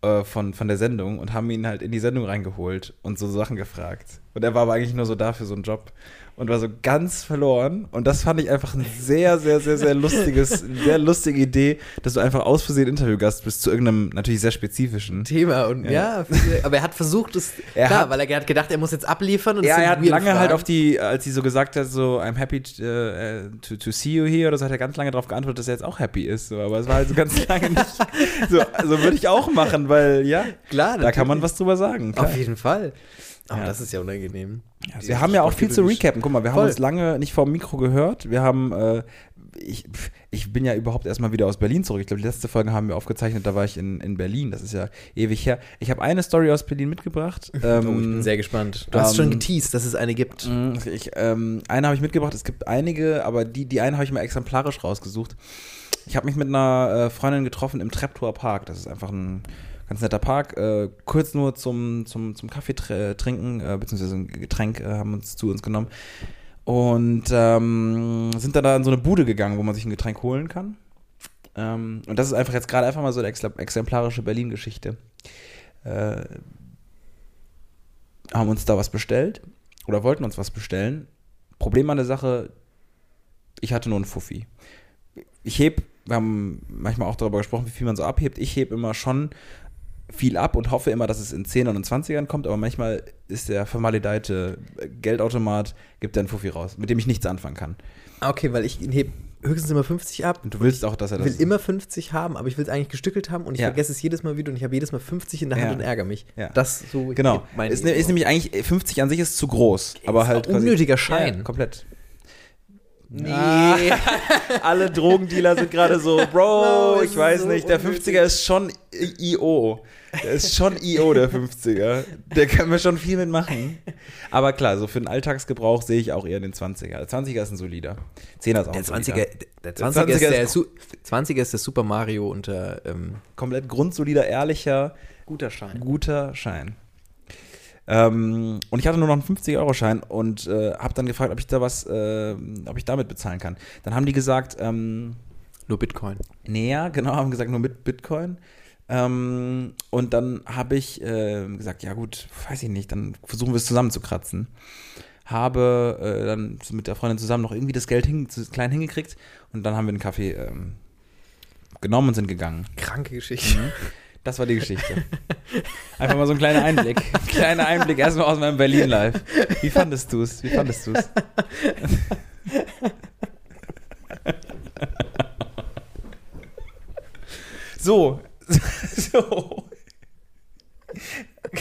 äh, von, von der Sendung und haben ihn halt in die Sendung reingeholt und so Sachen gefragt. Und er war aber eigentlich nur so da für so einen Job und war so ganz verloren. Und das fand ich einfach ein sehr, sehr, sehr, sehr lustiges, sehr lustige Idee, dass du einfach aus Versehen Interviewgast bist zu irgendeinem natürlich sehr spezifischen. Thema und ja, viele- aber er hat versucht es, Er klar, hat- weil er hat gedacht, er muss jetzt abliefern und Ja, er hat lange halt Fragen. auf die, als sie so gesagt hat, so, I'm happy äh, to, to see you here, oder so, hat er ganz lange darauf geantwortet, dass er jetzt auch happy ist. So, aber es war halt so ganz lange nicht. So, also würde ich auch machen, weil, ja, Klar, da kann man was drüber sagen. klar. Auf jeden Fall. Aber Ja. das ist ja unangenehm. Also wir haben ja auch viel zu recappen. Guck mal, wir haben Voll. uns lange nicht vor dem Mikro gehört. Wir haben, äh, ich, ich bin ja überhaupt erstmal wieder aus Berlin zurück. Ich glaube, die letzte Folge haben wir aufgezeichnet, da war ich in, in Berlin. Das ist ja ewig her. Ich habe eine Story aus Berlin mitgebracht. Oh, ich bin sehr gespannt. Du hast ähm, schon geteased, dass es eine gibt. Mm, Ich, ähm, eine habe ich mitgebracht, es gibt einige, aber die, die eine habe ich mal exemplarisch rausgesucht. Ich habe mich mit einer äh, Freundin getroffen im Treptower Park. Das ist einfach ein ganz netter Park. Äh, kurz nur zum, zum, zum Kaffee tr trinken, äh, beziehungsweise ein Getränk äh, haben uns zu uns genommen. Und ähm, sind dann da in so eine Bude gegangen, wo man sich ein Getränk holen kann. Ähm, und das ist einfach jetzt gerade einfach mal so eine exemplarische Berlin-Geschichte. Äh, haben uns da was bestellt oder wollten uns was bestellen. Problem an der Sache, ich hatte nur einen Fuffi. Ich heb, wir haben manchmal auch darüber gesprochen, wie viel man so abhebt. Ich heb immer schon viel ab und hoffe immer, dass es in 10 und 20ern kommt, aber manchmal ist der vermaledeite Geldautomat, gibt einen Fuffi raus, mit dem ich nichts anfangen kann. Ah, Okay, weil ich heb höchstens immer 50 ab. Und du willst auch, dass er Ich das. will immer 50 haben, aber ich will es eigentlich gestückelt haben und ich Ja. vergesse es jedes Mal wieder und ich habe jedes Mal 50 in der Hand Ja. und ärgere mich. Ja. Das so Genau. Ist, ne- ist nämlich eigentlich, 50 an sich ist zu groß. aber ist halt. quasi- unnötiger Schein. Komplett. Nee. Ah. Alle Drogendealer sind gerade so, Bro, No, ich weiß so nicht, der unnötig. 50er ist schon IO. Der ist schon IO, der 50er. Der kann mir schon viel mitmachen. Aber klar, so für den Alltagsgebrauch sehe ich auch eher den 20er. Der 20er ist ein solider. 10er ist auch Der ein 20er, solider. der 20er 20er, ist der, ist- Su 20er ist der Super Mario unter ähm, Komplett grundsolider, ehrlicher, guter Schein. guter Schein. Ähm, und ich hatte nur noch einen 50-Euro-Schein und äh, habe dann gefragt, ob ich da was, äh, ob ich damit bezahlen kann. Dann haben die gesagt, ähm, Nur Bitcoin. näher, genau, haben gesagt, nur mit Bitcoin. Ähm, und dann habe ich äh, gesagt, ja gut, weiß ich nicht, dann versuchen wir es zusammenzukratzen. Habe äh, dann mit der Freundin zusammen noch irgendwie das Geld hin, klein hingekriegt und dann haben wir einen Kaffee ähm, genommen und sind gegangen. Kranke Geschichte. Das war die Geschichte. Einfach mal so ein kleiner Einblick. Ein kleiner Einblick erstmal aus meinem Berlin-Live. Wie fandest du es? Wie fandest du es? So. So.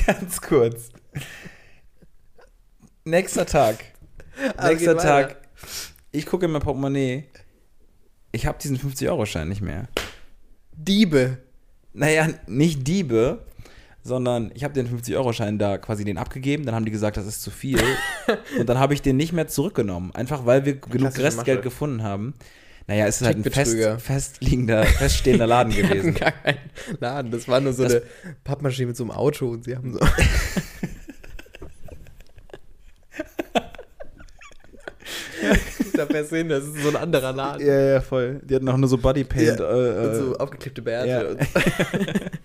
Ganz kurz. Nächster Tag. Aber Nächster Tag. weiter. Ich gucke in mein Portemonnaie. Ich habe diesen 50-Euro-Schein nicht mehr. Diebe. Naja, nicht Diebe, sondern ich habe den 50-Euro-Schein da quasi den abgegeben. Dann haben die gesagt, das ist zu viel. und dann habe ich den nicht mehr zurückgenommen. Einfach weil wir genug Restgeld gefunden haben. Naja, es ist halt ein fest, festliegender, feststehender Laden gewesen. gar keinen Laden. Das war nur so Das- eine Pappmaschine mit so einem Auto und sie haben so. da versehen, das ist so ein anderer Laden. Ja, ja, voll. Die hatten auch nur so Bodypaint. Ja, äh, und äh, so aufgeklebte Bärte. ja.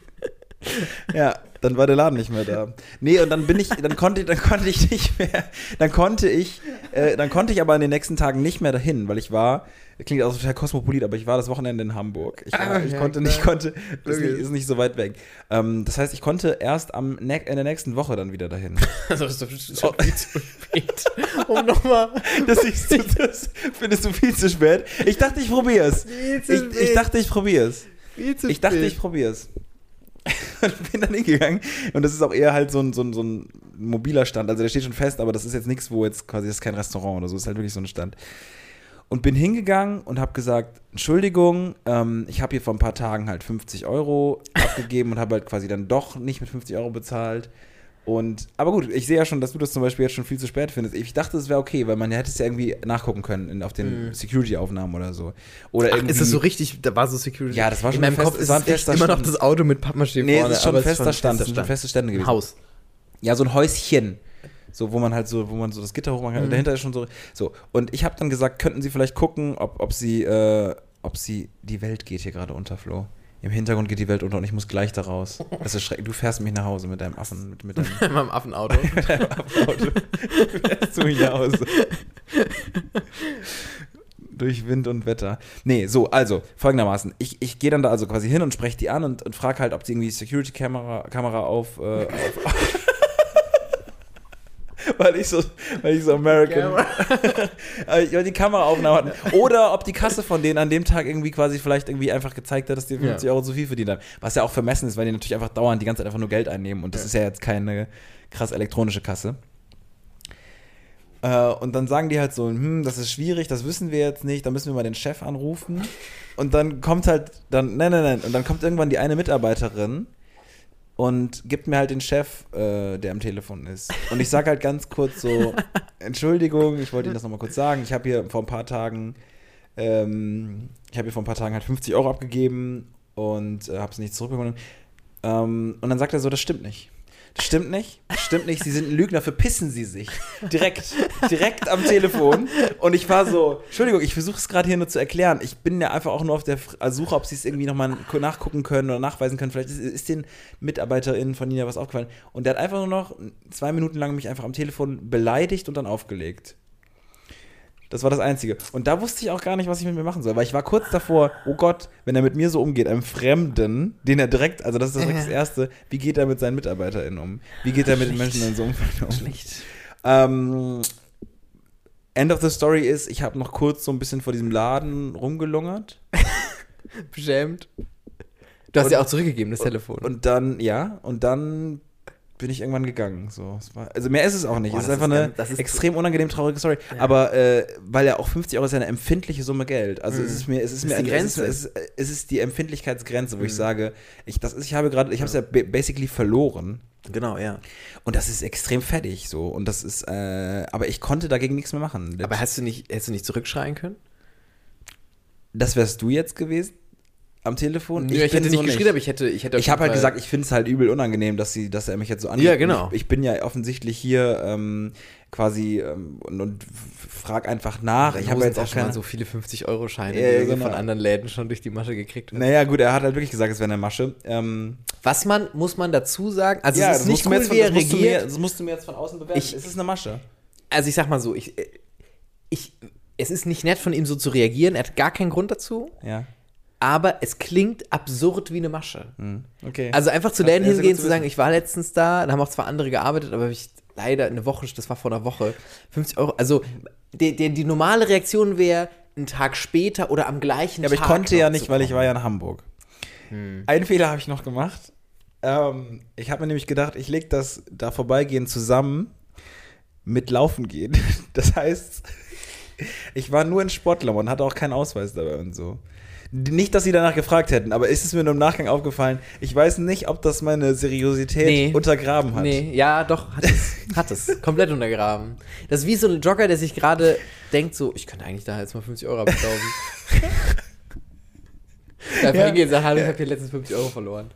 Ja, dann war der Laden nicht mehr da. Nee, und dann bin ich, dann konnte, dann konnte ich nicht mehr, dann konnte ich, äh, dann konnte ich aber in den nächsten Tagen nicht mehr dahin, weil ich war, klingt auch total kosmopolit, aber ich war das Wochenende in Hamburg. Ich, Ah, ich ja, konnte nicht, konnte, ist nicht, ist nicht so weit weg. Ähm, das heißt, ich konnte erst am in der nächsten Woche dann wieder dahin. also das ist doch viel zu spät. Um nochmal. Das, das findest du viel zu spät. Ich dachte, ich probier's. Viel zu Ich, ich spät. dachte, ich probier's. Viel zu Ich dachte, spät. ich probier's. und bin dann hingegangen. Und das ist auch eher halt so ein, so, ein, so ein mobiler Stand. Also der steht schon fest, aber das ist jetzt nichts, wo jetzt quasi, das ist kein Restaurant oder so, das ist halt wirklich so ein Stand. Und bin hingegangen und habe gesagt, Entschuldigung, ähm, ich habe hier vor ein paar Tagen halt 50 Euro abgegeben und habe halt quasi dann doch nicht mit 50 Euro bezahlt. Und, aber gut, ich sehe ja schon, dass du das zum Beispiel jetzt schon viel zu spät findest. Ich dachte, es wäre okay, weil man hätte es ja irgendwie nachgucken können in, auf den Security-Aufnahmen oder so. Oder Ach, irgendwie, ist das so richtig? Da war so Security. Ja, das war schon In meinem fest- Kopf ist ein es fester immer noch Stand. das Auto mit Pappmaschine Nee, vorne. es ist schon ein fester Stand, es sind schon Stand. feste Stände Ein gewesen. Haus. Ja, so ein Häuschen. So, wo man halt so, wo man so das Gitter hochmachen kann. Mhm. Dahinter ist schon so. So. Und ich habe dann gesagt, könnten Sie vielleicht gucken, ob, ob sie, äh, ob sie, die Welt geht hier gerade unter, Flo. Im Hintergrund geht die Welt unter und ich muss gleich da raus. Das ist schrecklich. Du fährst mich nach Hause mit deinem Affen, mit, mit deinem, In meinem Affenauto. mit deinem Affenauto. fährst du mich nach Hause. Durch Wind und Wetter. Nee, so, also, folgendermaßen. Ich, ich gehe dann da also quasi hin und spreche die an und, und frage halt, ob sie irgendwie Security-Kamera Kamera auf, äh, auf weil ich so, weil ich so American, Äh, weil die Kameraaufnahmen hatten. Oder ob die Kasse von denen an dem Tag irgendwie quasi vielleicht irgendwie einfach gezeigt hat, dass die 50 Ja. Euro zu viel verdient haben. Was ja auch vermessen ist, weil die natürlich einfach dauernd die ganze Zeit einfach nur Geld einnehmen und das Ja. ist ja jetzt keine krass elektronische Kasse. Äh, und dann sagen die halt so, hm, das ist schwierig, das wissen wir jetzt nicht, da müssen wir mal den Chef anrufen. Und dann kommt halt, dann, nein, nein, nein, und dann kommt irgendwann die eine Mitarbeiterin und gibt mir halt den Chef, äh, der am Telefon ist. Und ich sage halt ganz kurz so, Entschuldigung, ich wollte Ihnen das nochmal kurz sagen, ich habe hier vor ein paar Tagen, ähm, ich habe hier vor ein paar Tagen halt 50 Euro abgegeben und äh, habe es nicht zurückbekommen. Ähm, und dann sagt er so, das stimmt nicht. Stimmt nicht, stimmt nicht, Sie sind ein Lügner, verpissen Sie sich. Direkt, direkt am Telefon. Und ich war so, Entschuldigung, ich versuche es gerade hier nur zu erklären. Ich bin ja einfach auch nur auf der F- Suche, ob Sie es irgendwie nochmal nachgucken können oder nachweisen können. Vielleicht ist, ist den MitarbeiterInnen von Ihnen ja was aufgefallen. Und der hat einfach nur noch zwei Minuten lang mich einfach am Telefon beleidigt und dann aufgelegt. Das war das Einzige. Und da wusste ich auch gar nicht, was ich mit mir machen soll. Weil ich war kurz davor, oh Gott, wenn er mit mir so umgeht, einem Fremden, den er direkt, also das ist direkt das Erste, wie geht er mit seinen MitarbeiterInnen um? Wie geht er mit den Menschen in so einem Umfeld um? Schlecht. Ähm, End of the Story ist, ich habe noch kurz so ein bisschen vor diesem Laden rumgelungert. Beschämt. Du hast Und- ja auch zurückgegeben, das Telefon. Und dann, ja, und dann bin ich irgendwann gegangen. So, war, also mehr ist es auch nicht. Boah, es ist einfach ist eine ganz- ist- extrem unangenehm traurige Story. Aber äh, weil ja auch 50 Euro ist ja eine empfindliche Summe Geld. Also es ist mir, es ist Mhm. Das mir ist die Grenze. Mhm. Es ist, es ist die Empfindlichkeitsgrenze, wo ich sage, ich, das ist, ich habe gerade, ich habe es ja ba- basically verloren. genau, ja. Und das ist extrem fettig so. Und das ist, äh, aber ich konnte dagegen nichts mehr machen. Aber hast du nicht, hättest du nicht zurückschreien können? das wärst du jetzt gewesen am Telefon? Nö, ich, bin hätte nicht so geschrien, aber ich hätte, ich hätte Ich habe halt gesagt, ich finde es halt übel unangenehm, dass, sie, dass er mich jetzt so angeht. Ja, genau. Ich, ich bin ja offensichtlich hier ähm, quasi ähm, und, und frag einfach nach. Ich habe jetzt auch keine. waren so viele 50-Euro-Scheine, Ja, die ja, du so genau. von anderen Läden schon durch die Masche gekriegt hast. naja, gut, er hat halt wirklich gesagt, es wäre eine Masche. Ähm, Was man, muss man dazu sagen, also ja, es ist nicht cool, von, wie er das, musst du mir, regiert. das musst du mir jetzt von außen bewerten. Ich- es ist eine Masche. Also ich sag mal so, ich, äh, ich, es ist nicht nett von ihm so zu reagieren, er hat gar keinen Grund dazu, Ja. Aber es klingt absurd wie eine Masche. Hm. Okay. Also einfach zu Läden hingehen, zu zu sagen, ich war letztens da, da haben auch zwar andere gearbeitet, aber ich leider eine Woche, das war vor einer Woche, 50 Euro, also die, die, die normale Reaktion wäre, einen Tag später oder am gleichen Ja, aber ich Tag konnte ja nicht, weil ich war ja in Hamburg. Einen Fehler habe ich noch gemacht. Ähm, ich habe mir nämlich gedacht, ich lege das da vorbeigehen zusammen mit Laufen gehen. Das heißt, ich war nur in Sportklamotten, hatte auch keinen Ausweis dabei und so. Nicht, dass sie danach gefragt hätten, aber ist es mir nur im Nachgang aufgefallen, ich weiß nicht, ob das meine Seriosität Nee. untergraben hat. Nee, ja, doch, hat es. Hat es. Komplett untergraben. Das ist wie so ein Jogger, der sich gerade denkt, so, ich könnte eigentlich da jetzt mal 50 Euro abstauben. Einfach Ja. hingehen und sagen, hallo, ich habe hier letztens 50 Euro verloren.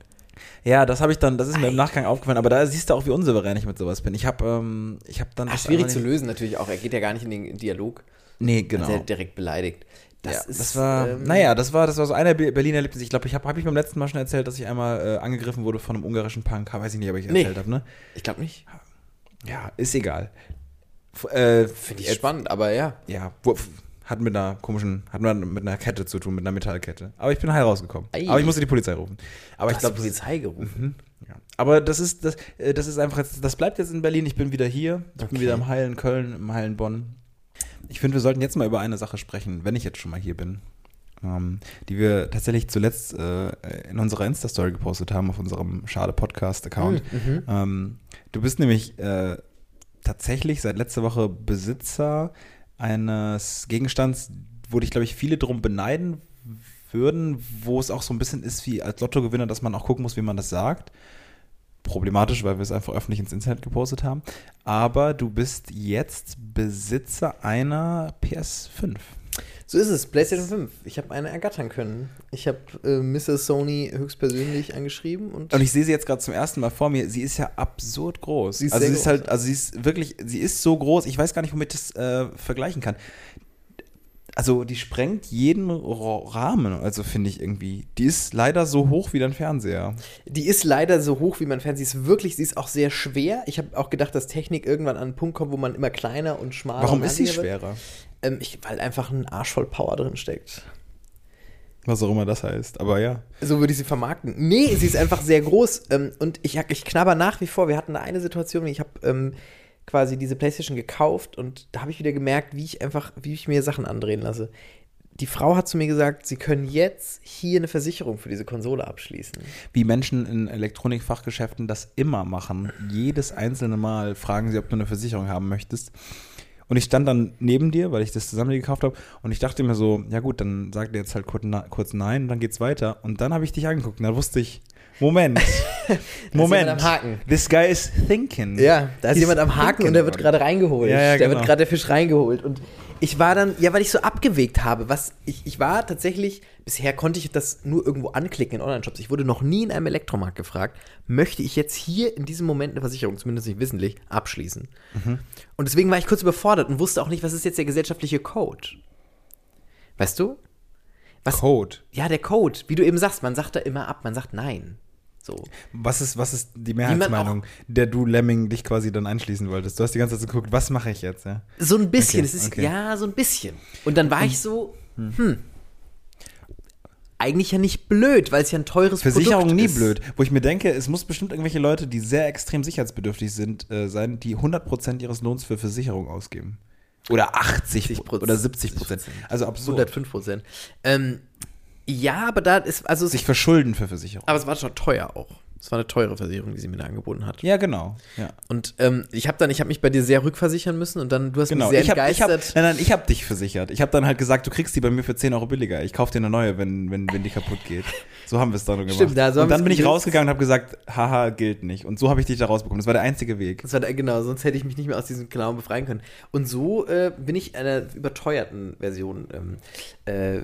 Ja, das habe ich dann, das ist mir im Nachgang aufgefallen, aber da siehst du auch, wie unsouverän ich mit sowas bin. Ich habe ähm, ich hab dann. Ach, das schwierig einfach zu nicht- lösen natürlich auch. Er geht ja gar nicht in den Dialog. Nee, genau. Also er direkt beleidigt. Das ja, ist. das war, ähm, naja, das war, das war so einer Be- Berliner Erlebnis. Ich glaube, ich habe hab ich beim letzten Mal schon erzählt, dass ich einmal äh, angegriffen wurde von einem ungarischen Punk. Weiß ich nicht, ob ich Nee. erzählt habe, ne? Ich glaube nicht. Ja, ist egal. Äh, Finde ich spannend, aber ja. Ja, hat mit einer komischen, hat mit mit einer Kette zu tun, mit einer Metallkette. Aber ich bin heil rausgekommen. Ei. Aber ich musste die Polizei rufen. Aber Du ich hast die glaube, Polizei gerufen. ja. Aber das ist, das, äh, das ist einfach, jetzt, das bleibt jetzt in Berlin. Ich bin wieder hier. Ich bin Okay. wieder im heilen Köln, im heilen Bonn. Ich finde, wir sollten jetzt mal über eine Sache sprechen, wenn ich jetzt schon mal hier bin. Ähm, die wir tatsächlich zuletzt äh, in unserer Insta-Story gepostet haben, auf unserem Schade-Podcast-Account. Mhm. Ähm, du bist nämlich äh, tatsächlich seit letzter Woche Besitzer eines Gegenstands, wo dich, glaube ich, viele drum beneiden würden, wo es auch so ein bisschen ist wie als Lottogewinner, dass man auch gucken muss, wie man das sagt. Problematisch, weil wir es einfach öffentlich ins Internet gepostet haben. Aber du bist jetzt Besitzer einer PS5. So ist es, PlayStation 5. Ich habe eine ergattern können. Ich habe äh, Mrs. Sony höchstpersönlich angeschrieben und, Und ich sehe sie jetzt gerade zum ersten Mal vor mir. Sie ist ja absurd groß. Sie ist also sie ist groß, halt, also sie ist wirklich, sie ist so groß. Ich weiß gar nicht, womit ich das äh, vergleichen kann. Also die sprengt jeden Ra- Rahmen. Also finde ich irgendwie. Die ist leider so hoch wie dein Fernseher. die ist leider so hoch, wie man fährt. Sie ist wirklich, sie ist auch sehr schwer. Ich habe auch gedacht, dass Technik irgendwann an einen Punkt kommt, wo man immer kleiner und schmaler Warum ist sie schwerer? Ähm, ich, weil einfach ein Arsch voll Power drin steckt. Was auch immer das heißt. Aber ja. So würde ich sie vermarkten. Nee, sie ist einfach sehr groß. Ähm, und ich, ich knabber nach wie vor. Wir hatten da eine Situation, ich habe ähm, quasi diese Playstation gekauft und da habe ich wieder gemerkt, wie ich einfach, wie ich mir Sachen andrehen lasse. Die Frau hat zu mir gesagt, sie können jetzt hier eine Versicherung für diese Konsole abschließen. Wie Menschen in Elektronikfachgeschäften das immer machen. Jedes einzelne Mal fragen sie, ob du eine Versicherung haben möchtest. Und ich stand dann neben dir, weil ich das zusammen gekauft habe. Und ich dachte mir so, ja gut, dann sagt er jetzt halt kurz, na, kurz nein dann geht's weiter. Und dann habe ich dich angeguckt und dann wusste ich, Moment, Moment, jemand am Haken. this guy is thinking. Ja, da ist He's jemand am Haken und der wird gerade reingeholt. Ja, ja, der genau. wird gerade der Fisch reingeholt. Und ich war dann, ja, weil ich so abgewegt habe, was ich, ich war tatsächlich, bisher konnte ich das nur irgendwo anklicken in Online-Shops. Ich wurde noch nie in einem Elektromarkt gefragt, möchte ich jetzt hier in diesem Moment eine Versicherung, zumindest nicht wissentlich, abschließen. Mhm. Und deswegen war ich kurz überfordert und wusste auch nicht, was ist jetzt der gesellschaftliche Code. Weißt du? Was, Code. ja, der Code, wie du eben sagst, man sagt da immer ab, man sagt nein. So. Was ist, was ist die Mehrheitsmeinung, der du Lemming dich quasi dann einschließen wolltest? Du hast die ganze Zeit geguckt, was mache ich jetzt? Ja? So ein bisschen, Okay, es ist, okay. ja, so ein bisschen. Und dann war ich so, hm, eigentlich ja nicht blöd, weil es ja ein teures Versicherung Produkt nie ist. blöd. Wo ich mir denke, es muss bestimmt irgendwelche Leute, die sehr extrem sicherheitsbedürftig sind, äh, sein, die 100% ihres Lohns für Versicherung ausgeben. Oder 80 60%. oder 70 Prozent. Also absurd. 105 Prozent. Ähm, ja, aber da ist, also, Sich verschulden für Versicherung. aber es war schon teuer auch. Es war eine teure Versicherung, die sie mir da angeboten hat. Ja, genau. Ja. Und ähm, ich habe dann, ich habe mich bei dir sehr rückversichern müssen und dann, du hast Genau, mich sehr ich habe, ich hab, entgeistert. nein, nein, ich habe dich versichert. Ich habe dann halt gesagt, du kriegst die bei mir für 10 Euro billiger. Ich kaufe dir eine neue, wenn, wenn, wenn die kaputt geht. So haben wir es dann gemacht. Stimmt, ja, so und dann bin ich rausgegangen und habe gesagt, haha, gilt nicht. Und so habe ich dich da rausbekommen. Das war der einzige Weg. Das war der, genau, sonst hätte ich mich nicht mehr aus diesem Clown befreien können. Und so äh, bin ich einer überteuerten Version, ähm, äh,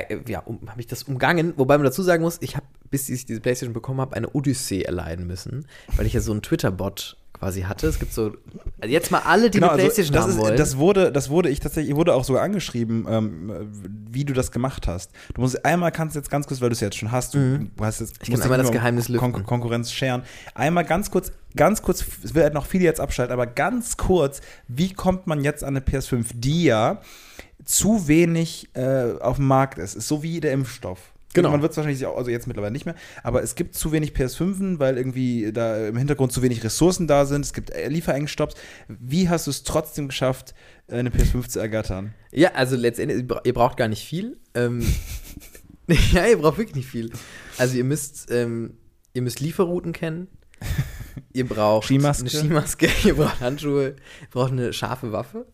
äh, ja, um, habe ich das umgangen. Wobei man dazu sagen muss, ich habe, bis ich diese Playstation bekommen habe, eine Odyssee erleiden müssen, weil ich ja so einen Twitter-Bot quasi hatte. Es gibt so, also jetzt mal alle, die eine Playstation das, haben ist, wollen. das wurde, das wurde ich tatsächlich, ich wurde auch sogar angeschrieben, ähm, wie du das gemacht hast. Du musst einmal kannst du jetzt ganz kurz, weil du es jetzt schon hast, du, du hast jetzt Mhm. Ich kann einmal das Geheimnis lüften. Kon Konkurrenz scheren. Einmal ganz kurz, ganz kurz, es wird noch viele jetzt abschalten, aber ganz kurz, wie kommt man jetzt an eine PS5, die ja zu wenig äh, auf dem Markt ist? Ist so wie der Impfstoff. Genau. Man wird es wahrscheinlich auch, also jetzt mittlerweile nicht mehr, aber es gibt zu wenig PS5, weil irgendwie da im Hintergrund zu wenig Ressourcen da sind. Es gibt äh, Lieferengstopps. Wie hast du es trotzdem geschafft, äh, eine PS5 zu ergattern? ja, also letztendlich, ihr bra- ihr braucht gar nicht viel. Ähm, ja, ihr braucht wirklich nicht viel. Also ihr müsst, ähm, ihr müsst Lieferrouten kennen. Ihr braucht Skimaske. eine Skimaske, ihr braucht Handschuhe, ihr braucht eine scharfe Waffe.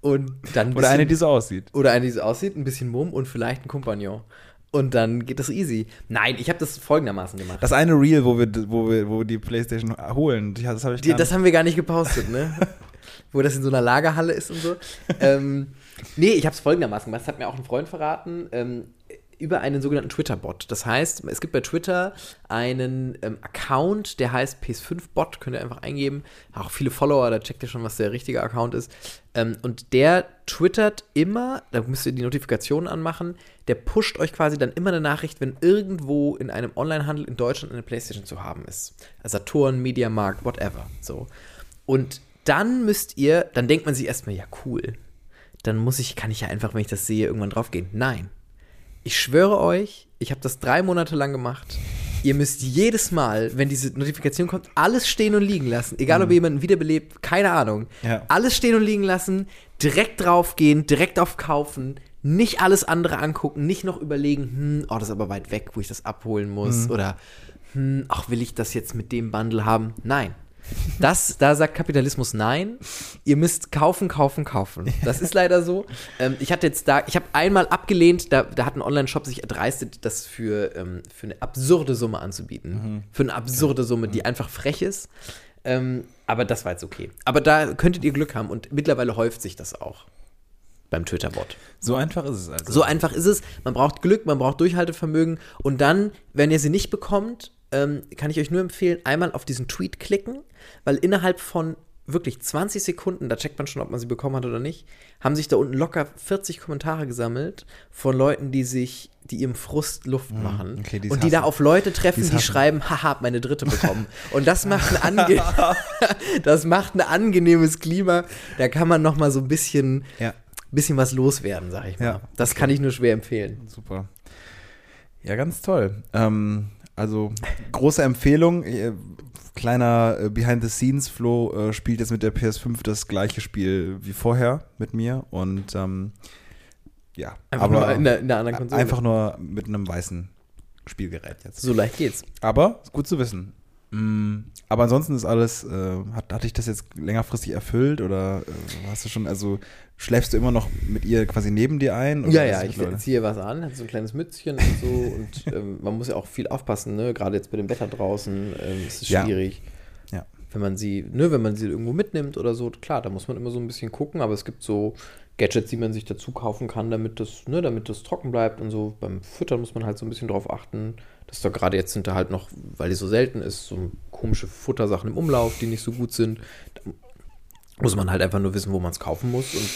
Und dann ein Oder eine, bisschen- die so aussieht. oder eine, die so aussieht, ein bisschen Mumm und vielleicht ein Kompagnon. Und dann geht das easy. Nein, ich habe das folgendermaßen gemacht. Das eine Reel, wo wir, wo wir, wo wir die Playstation holen, das habe ich Die, das haben wir gar nicht gepostet, ne? Wo das in so einer Lagerhalle ist und so. ähm, nee, ich habe es folgendermaßen gemacht. Das hat mir auch ein Freund verraten. Ähm, über einen sogenannten Twitter-Bot. Das heißt, es gibt bei Twitter einen ähm, Account, der heißt PS5-Bot, könnt ihr einfach eingeben. Auch viele Follower, da checkt ihr schon, was der richtige Account ist. Ähm, und der twittert immer, da müsst ihr die Notifikationen anmachen, der pusht euch quasi dann immer eine Nachricht, wenn irgendwo in einem Onlinehandel in Deutschland eine Playstation zu haben ist. Saturn, Mediamarkt, whatever. So. Und dann müsst ihr, dann denkt man sich erstmal, ja, cool. Dann muss ich, kann ich ja einfach, wenn ich das sehe, irgendwann draufgehen. Nein. Ich schwöre euch, ich habe das drei Monate lang gemacht. Ihr müsst jedes Mal, wenn diese Notifikation kommt, alles stehen und liegen lassen. Egal, ob ihr jemanden wiederbelebt, keine Ahnung. Ja. Alles stehen und liegen lassen, direkt draufgehen, direkt auf Kaufen, nicht alles andere angucken, nicht noch überlegen, hm, oh, das ist aber weit weg, wo ich das abholen muss. Oder, hm, ach, will ich das jetzt mit dem Bundle haben? Nein. Das, da sagt Kapitalismus nein. Ihr müsst kaufen, kaufen, kaufen. Das ist leider so. Ähm, ich hatte jetzt da, ich habe einmal abgelehnt, da, da hat ein Online-Shop sich erdreistet, das für, ähm, für eine absurde Summe anzubieten. Für eine absurde Summe, die einfach frech ist. Ähm, aber das war jetzt okay. Aber da könntet ihr Glück haben und mittlerweile häuft sich das auch beim Twitter-Bot. So einfach ist es also. So einfach ist es. Man braucht Glück, man braucht Durchhaltevermögen. Und dann, wenn ihr sie nicht bekommt, ähm, kann ich euch nur empfehlen, einmal auf diesen Tweet klicken, weil innerhalb von wirklich 20 Sekunden, da checkt man schon, ob man sie bekommen hat oder nicht, haben sich da unten locker 40 Kommentare gesammelt von Leuten, die sich, die ihrem Frust Luft machen. Mhm. okay, die's und die da hassen. auf Leute treffen, Die's die hassen. schreiben, haha, hab meine dritte bekommen. und das macht ein, ange das macht ein angenehmes Klima. Da kann man noch mal so ein bisschen Ja, bisschen was loswerden, sag ich mal. Ja, das kann ich nur schwer empfehlen. super. Ja, ganz toll. Ähm, also, große Empfehlung. Äh, Kleiner äh, Behind-the-Scenes, Flo äh, spielt jetzt mit der PS5 das gleiche Spiel wie vorher mit mir und ähm, ja, Einfach aber nur in der, in der anderen Konsole. einfach nur mit einem weißen Spielgerät jetzt. so leicht geht's. Aber ist gut zu wissen. Mm, Aber ansonsten ist alles, äh, hat, hat dich das jetzt längerfristig erfüllt oder äh, hast du schon, also schläfst du immer noch mit ihr quasi neben dir ein? Ja, ja, ich mittlerweile? ziehe was an, hat so ein kleines Mützchen und so und ähm, man muss ja auch viel aufpassen, ne? Gerade jetzt bei dem Wetter draußen ähm, ist es Ja. schwierig. Ja. Wenn man sie, ne, wenn man sie irgendwo mitnimmt oder so, klar, da muss man immer so ein bisschen gucken, aber es gibt so Gadgets, die man sich dazu kaufen kann, damit das, ne, damit das trocken bleibt und so. Beim Füttern muss man halt so ein bisschen drauf achten, dass da gerade jetzt sind da halt noch, weil die so selten ist, so komische Futtersachen im Umlauf, die nicht so gut sind. Da muss man halt einfach nur wissen, wo man es kaufen muss und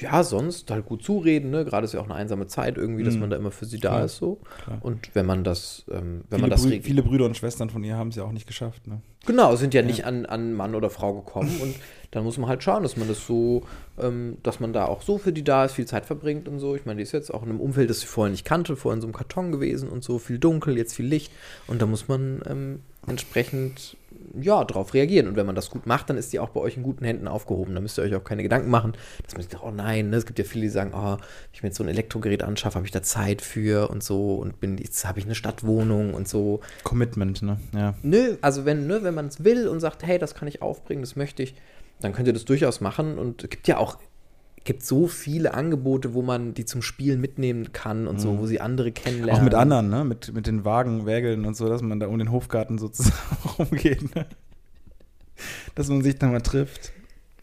ja, sonst halt gut zureden, ne? Gerade ist ja auch eine einsame Zeit irgendwie, dass man da immer für sie da Klar, ist so. klar. Und wenn man das, ähm, wenn Viele, man das Brü regelt. viele Brüder und Schwestern von ihr haben es ja auch nicht geschafft. Ne? Genau, sind ja nicht an, an Mann oder Frau gekommen und dann muss man halt schauen, dass man das so, ähm, dass man da auch so für die da ist, viel Zeit verbringt und so. Ich meine, die ist jetzt auch in einem Umfeld, das sie vorher nicht kannte, vorher in so einem Karton gewesen und so, viel dunkel, jetzt viel Licht und da muss man ähm, entsprechend, ja, drauf reagieren und wenn man das gut macht, dann ist die auch bei euch in guten Händen aufgehoben. Da müsst ihr euch auch keine Gedanken machen, dass man sich sagt, oh nein, ne? es gibt ja viele, die sagen, oh, wenn ich mir jetzt so ein Elektrogerät anschaffe, habe ich da Zeit für und so und bin, jetzt habe ich eine Stadtwohnung und so. Commitment, ne? Ja. Nö, also wenn, ne, wenn man es will und sagt, hey, das kann ich aufbringen, das möchte ich, dann könnt ihr das durchaus machen. Und es gibt ja auch gibt so viele Angebote, wo man die zum Spielen mitnehmen kann und so, wo sie andere kennenlernen. Auch mit anderen, ne? Mit, mit den Wagen, Wägeln und so, dass man da um den Hofgarten sozusagen rumgeht, ne? Dass man sich da mal trifft.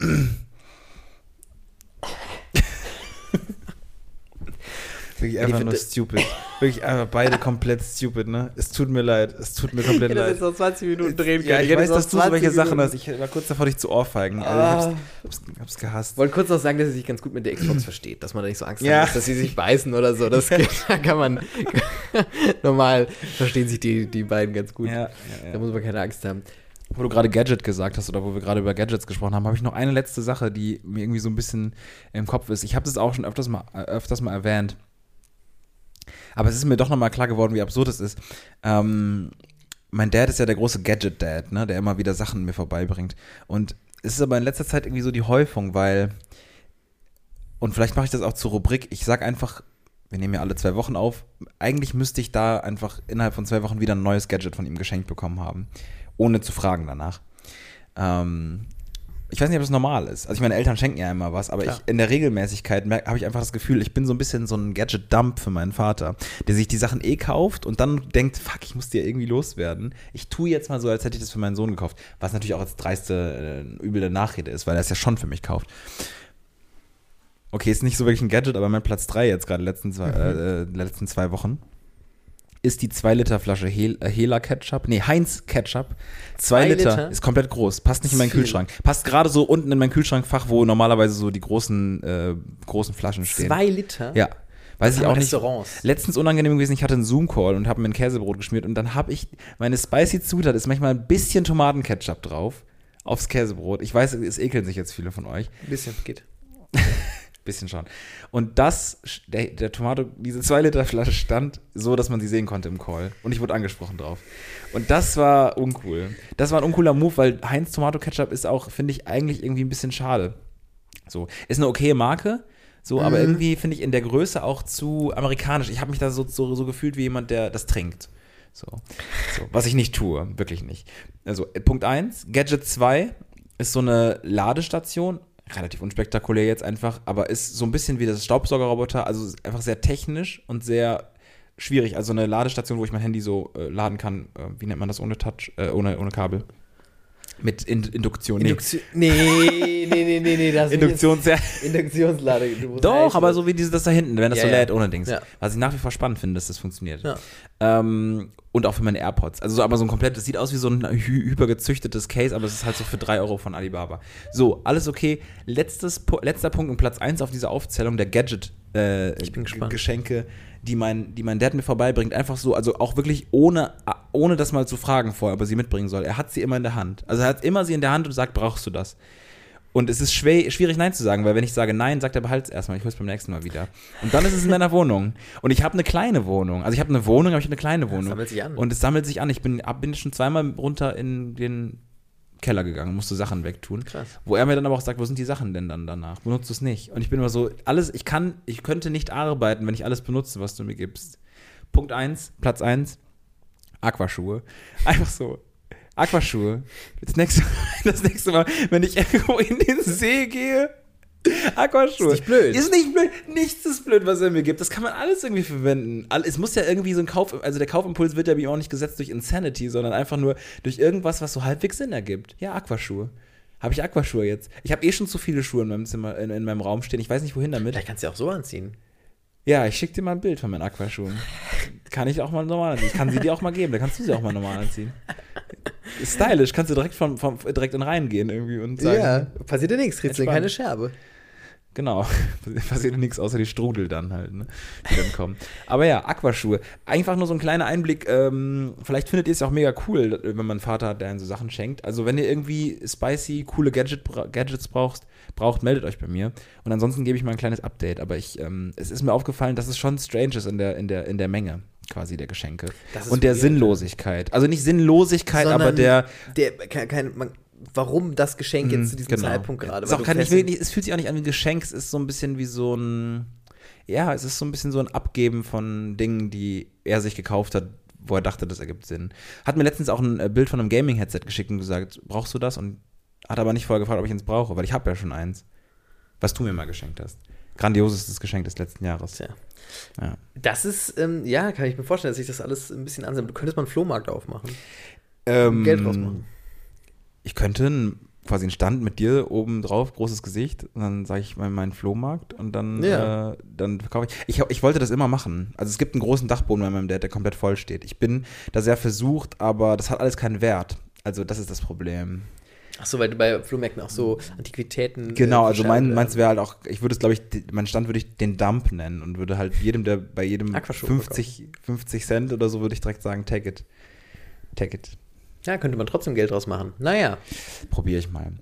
Wirklich einfach nur stupid. Wirklich einfach beide komplett stupid, ne? Es tut mir leid. Es tut mir komplett Ich hätte das leid. jetzt noch 20 Minuten drehen Ja, können. ich hätte weiß, dass du solche 20 Sachen hast. Ich war kurz davor, dich zu ohrfeigen. Also Ah. ich hab's, hab's, hab's gehasst. wollte kurz noch sagen, dass sie sich ganz gut mit der Xbox versteht, dass man da nicht so Angst Ja. muss, dass sie sich beißen oder so. Das geht, da kann man normal verstehen sich die, die beiden ganz gut. Ja, ja, Da ja. muss man keine Angst haben. Wo du gerade Gadget gesagt hast oder wo wir gerade über Gadgets gesprochen haben, habe ich noch eine letzte Sache, die mir irgendwie so ein bisschen im Kopf ist. Ich habe das auch schon öfters mal, äh, öfters mal erwähnt. Aber es ist mir doch nochmal klar geworden, wie absurd es ist. Ähm, mein Dad ist ja der große Gadget-Dad, ne, der immer wieder Sachen mir vorbeibringt. Und es ist aber in letzter Zeit irgendwie so die Häufung, weil, und vielleicht mache ich das auch zur Rubrik, ich sag einfach, wir nehmen ja alle zwei Wochen auf, eigentlich müsste ich da einfach innerhalb von zwei Wochen wieder ein neues Gadget von ihm geschenkt bekommen haben, ohne zu fragen danach. Ähm, ich weiß nicht, ob das normal ist. Also ich meine, Eltern schenken ja immer was, aber ich in der Regelmäßigkeit habe ich einfach das Gefühl, ich bin so ein bisschen so ein Gadget-Dump für meinen Vater, der sich die Sachen eh kauft und dann denkt, fuck, ich muss die ja irgendwie loswerden. Ich tue jetzt mal so, als hätte ich das für meinen Sohn gekauft. Was natürlich auch als dreiste, äh, üble Nachrede ist, weil er es ja schon für mich kauft. Okay, ist nicht so wirklich ein Gadget, aber mein Platz 3 jetzt gerade letzten zwei, äh, äh, letzten zwei Wochen ist die 2 Liter Flasche Hel äh, Hela Ketchup, nee, Heinz Ketchup. 2 Zwei Liter, Liter? ist komplett groß, passt nicht in meinen Viel. Kühlschrank. Passt gerade so unten in mein Kühlschrankfach, wo normalerweise so die großen, äh, großen Flaschen stehen. Zwei Liter? Ja. Weiß ich auch nicht. Restaurants. Letztens unangenehm gewesen, ich hatte einen Zoom-Call und habe mir ein Käsebrot geschmiert und dann habe ich, meine spicy Zutat ist manchmal ein bisschen Tomatenketchup drauf aufs Käsebrot. Ich weiß, es ekeln sich jetzt viele von euch. Ein bisschen, geht. Bisschen schon. Und das, der, der Tomato, diese 2 Liter Flasche stand so, dass man sie sehen konnte im Call. Und ich wurde angesprochen drauf. Und das war uncool. Das war ein uncooler Move, weil Heinz Tomato Ketchup ist auch, finde ich, eigentlich irgendwie ein bisschen schade. So, ist eine okaye Marke, so, aber Mhm. irgendwie finde ich in der Größe auch zu amerikanisch. Ich habe mich da so, so, so gefühlt wie jemand, der das trinkt. So. so. Was ich nicht tue, wirklich nicht. Also, Punkt 1, Gadget 2 ist so eine Ladestation, relativ unspektakulär jetzt einfach, aber ist so ein bisschen wie das Staubsaugerroboter, also einfach sehr technisch und sehr schwierig. Also eine Ladestation, wo ich mein Handy so äh, laden kann, äh, wie nennt man das ohne Touch, äh, ohne, ohne Kabel. Mit In Induktion. Nee. Induktion. Nee, nee, nee, nee, nee. Das Induktion sehr. Induktionslade. Doch, aber so wie dieses das da hinten, wenn das Ja, so ja. lädt ohne Dings. Ja. Was ich nach wie vor spannend finde, dass das funktioniert. Ja. Ähm, und auch für meine AirPods. Also so aber so ein komplett, das sieht aus wie so ein hy hypergezüchtetes Case, aber es ist halt so für 3 Euro von Alibaba. So, alles okay. Letztes, letzter Punkt und Platz 1 auf dieser Aufzählung der Gadget äh, Ich bin gespannt. Geschenke, die mein, die mein Dad mir vorbeibringt. Einfach so, also auch wirklich ohne, ohne das mal zu fragen vorher, ob er sie mitbringen soll. Er hat sie immer in der Hand. Also er hat immer sie in der Hand und sagt, brauchst du das? Und es ist schwer, schwierig, Nein zu sagen, weil wenn ich sage Nein, sagt er, behalt's erstmal, ich hol's beim nächsten Mal wieder. Und dann ist es in meiner Wohnung. Und ich habe eine kleine Wohnung. Also ich habe eine Wohnung, aber ich habe eine kleine Wohnung. sammelt sich an. Und es sammelt sich an. Ich bin, ab- bin schon zweimal runter in den Keller gegangen, musste Sachen wegtun. Krass. Wo er mir dann aber auch sagt, wo sind die Sachen denn dann danach? Benutzt du es nicht? Und ich bin immer so, alles, ich kann, ich könnte nicht arbeiten, wenn ich alles benutze, was du mir gibst. Punkt 1, Platz 1, Aquaschuhe. Einfach so. Aquaschuhe. Das nächste, das nächste Mal, wenn ich irgendwo in den See gehe, Aquaschuhe. Ist nicht blöd. Ist nicht blöd. Nichts ist blöd, was er mir gibt. Das kann man alles irgendwie verwenden. Es muss ja irgendwie so ein Kauf, also der Kaufimpuls wird ja ihm auch nicht gesetzt durch Insanity, sondern einfach nur durch irgendwas, was so halbwegs Sinn ergibt. Ja, Aquaschuhe. Habe ich Aquaschuhe jetzt? Ich habe eh schon zu viele Schuhe in meinem Zimmer, in, in meinem Raum stehen. Ich weiß nicht, wohin damit. Vielleicht kannst du ja auch so anziehen. Ja, ich schicke dir mal ein Bild von meinen Aquaschuhen. Kann ich auch mal normal anziehen. Ich kann sie dir auch mal geben, da kannst du sie auch mal normal anziehen. Stylisch, kannst du direkt, vom, vom, direkt in rein gehen irgendwie und sagen. passiert ja nichts, kriegst du keine Scherbe. Genau, passiert nichts außer die Strudel dann halt, ne? die dann kommen. Aber ja, Aquaschuhe. Einfach nur so ein kleiner Einblick. Ähm, vielleicht findet ihr es ja auch mega cool, wenn man einen Vater hat, der einen so Sachen schenkt. Also wenn ihr irgendwie spicy, coole Gadget, Gadgets braucht, braucht, meldet euch bei mir. Und ansonsten gebe ich mal ein kleines Update. Aber ich, ähm, es ist mir aufgefallen, dass es schon strange ist in der, in der, in der Menge quasi der Geschenke. Und der weird, Sinnlosigkeit. Also nicht Sinnlosigkeit, aber Sondern der, der kein, kein, man, warum das Geschenk jetzt zu diesem Genau. Zeitpunkt gerade? Es, nicht, es fühlt sich auch nicht an wie ein Geschenk, es ist so ein bisschen wie so ein, ja, es ist so ein bisschen so ein Abgeben von Dingen, die er sich gekauft hat, wo er dachte, das ergibt Sinn. Hat mir letztens auch ein äh, Bild von einem Gaming-Headset geschickt und gesagt, brauchst du das? Und hat aber nicht vorher gefragt, ob ich eins brauche, weil ich habe ja schon eins. Was du mir mal geschenkt hast. Grandiosestes Geschenk des letzten Jahres. Tja. Ja. Das ist, ähm, ja, kann ich mir vorstellen, dass sich das alles ein bisschen ansammelt. Du könntest mal einen Flohmarkt aufmachen. Ähm, Geld rausmachen. Ich könnte quasi einen Stand mit dir oben drauf, großes Gesicht, und dann sage ich mal meinen Flohmarkt und dann, Ja. äh, dann verkaufe ich. ich. Ich wollte das immer machen. Also es gibt einen großen Dachboden bei meinem Dad, der komplett voll steht. Ich bin da sehr versucht, aber das hat alles keinen Wert. Also das ist das Problem. Achso, weil du bei Flohmärkten auch so Antiquitäten. Genau, äh, also mein, meins wäre halt auch, ich würde es, glaube ich, mein Stand würde ich den Dump nennen und würde halt jedem, der bei jedem Aquaschuhe 50, 50 Cent oder so, würde ich direkt sagen, take it. Take it. Ja, könnte man trotzdem Geld draus machen. Naja, Probiere ich mal.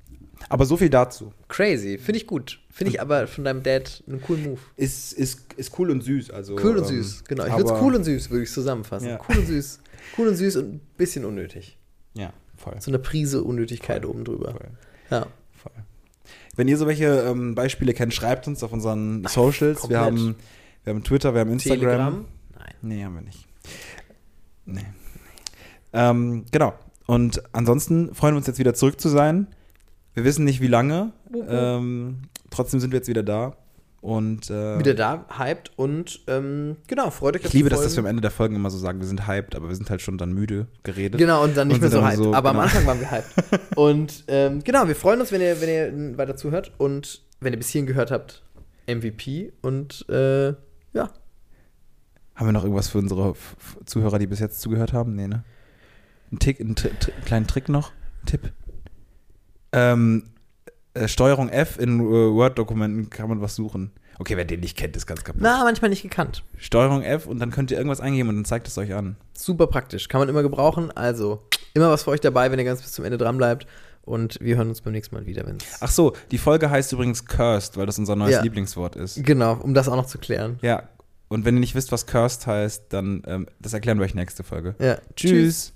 Aber so viel dazu. crazy. Finde ich gut. Finde ich aber von deinem Dad einen coolen Move. Ist, ist, ist cool und süß. Also, Cool und ähm, süß, genau. Ich würde es cool und süß, würde ich zusammenfassen. Ja. Cool und süß. Cool und süß und ein bisschen unnötig. Ja, voll. So eine Prise Unnötigkeit oben drüber. voll, Ja. voll. Wenn ihr so welche ähm, Beispiele kennt, schreibt uns auf unseren Socials. Wir komplett. haben, wir haben Twitter, wir haben Instagram. Telegram? Nein. Nee, haben wir nicht. Nee. Ähm, genau. Und ansonsten freuen wir uns jetzt wieder zurück zu sein. Wir wissen nicht, wie lange. Ähm, trotzdem sind wir jetzt wieder da. Und äh, Wieder da, hyped und ähm, genau, freut euch ich liebe das, dass wir am. Ende der Folgen immer so sagen, wir sind hyped, aber wir sind halt schon dann müde geredet. Genau, und dann nicht Und mehr so hyped. so, aber am genau. Anfang waren wir hyped. und ähm, genau, wir freuen uns, wenn ihr, wenn ihr weiter zuhört und wenn ihr bis hierhin gehört habt, MVP und äh, ja. Haben wir noch irgendwas für unsere Zuhörer, die bis jetzt zugehört haben? Nee, ne? Ein Tick, einen, Tri kleinen Trick noch? Tipp? Ähm, äh, Steuerung F in äh, Word-Dokumenten kann man was suchen. Okay, wer den nicht kennt, ist ganz kaputt. Na, manchmal nicht gekannt. Steuerung F und dann könnt ihr irgendwas eingeben und dann zeigt es euch an. Super praktisch. Kann man immer gebrauchen. Also, immer was für euch dabei, wenn ihr ganz bis zum Ende dran bleibt. Und wir hören uns beim nächsten Mal wieder, wenn es. Ach so, die Folge heißt übrigens Cursed, weil das unser neues Ja. Lieblingswort ist. Genau, um das auch noch zu klären. Ja, und wenn ihr nicht wisst, was Cursed heißt, dann ähm, das erklären wir euch nächste Folge. Ja. Tschüss.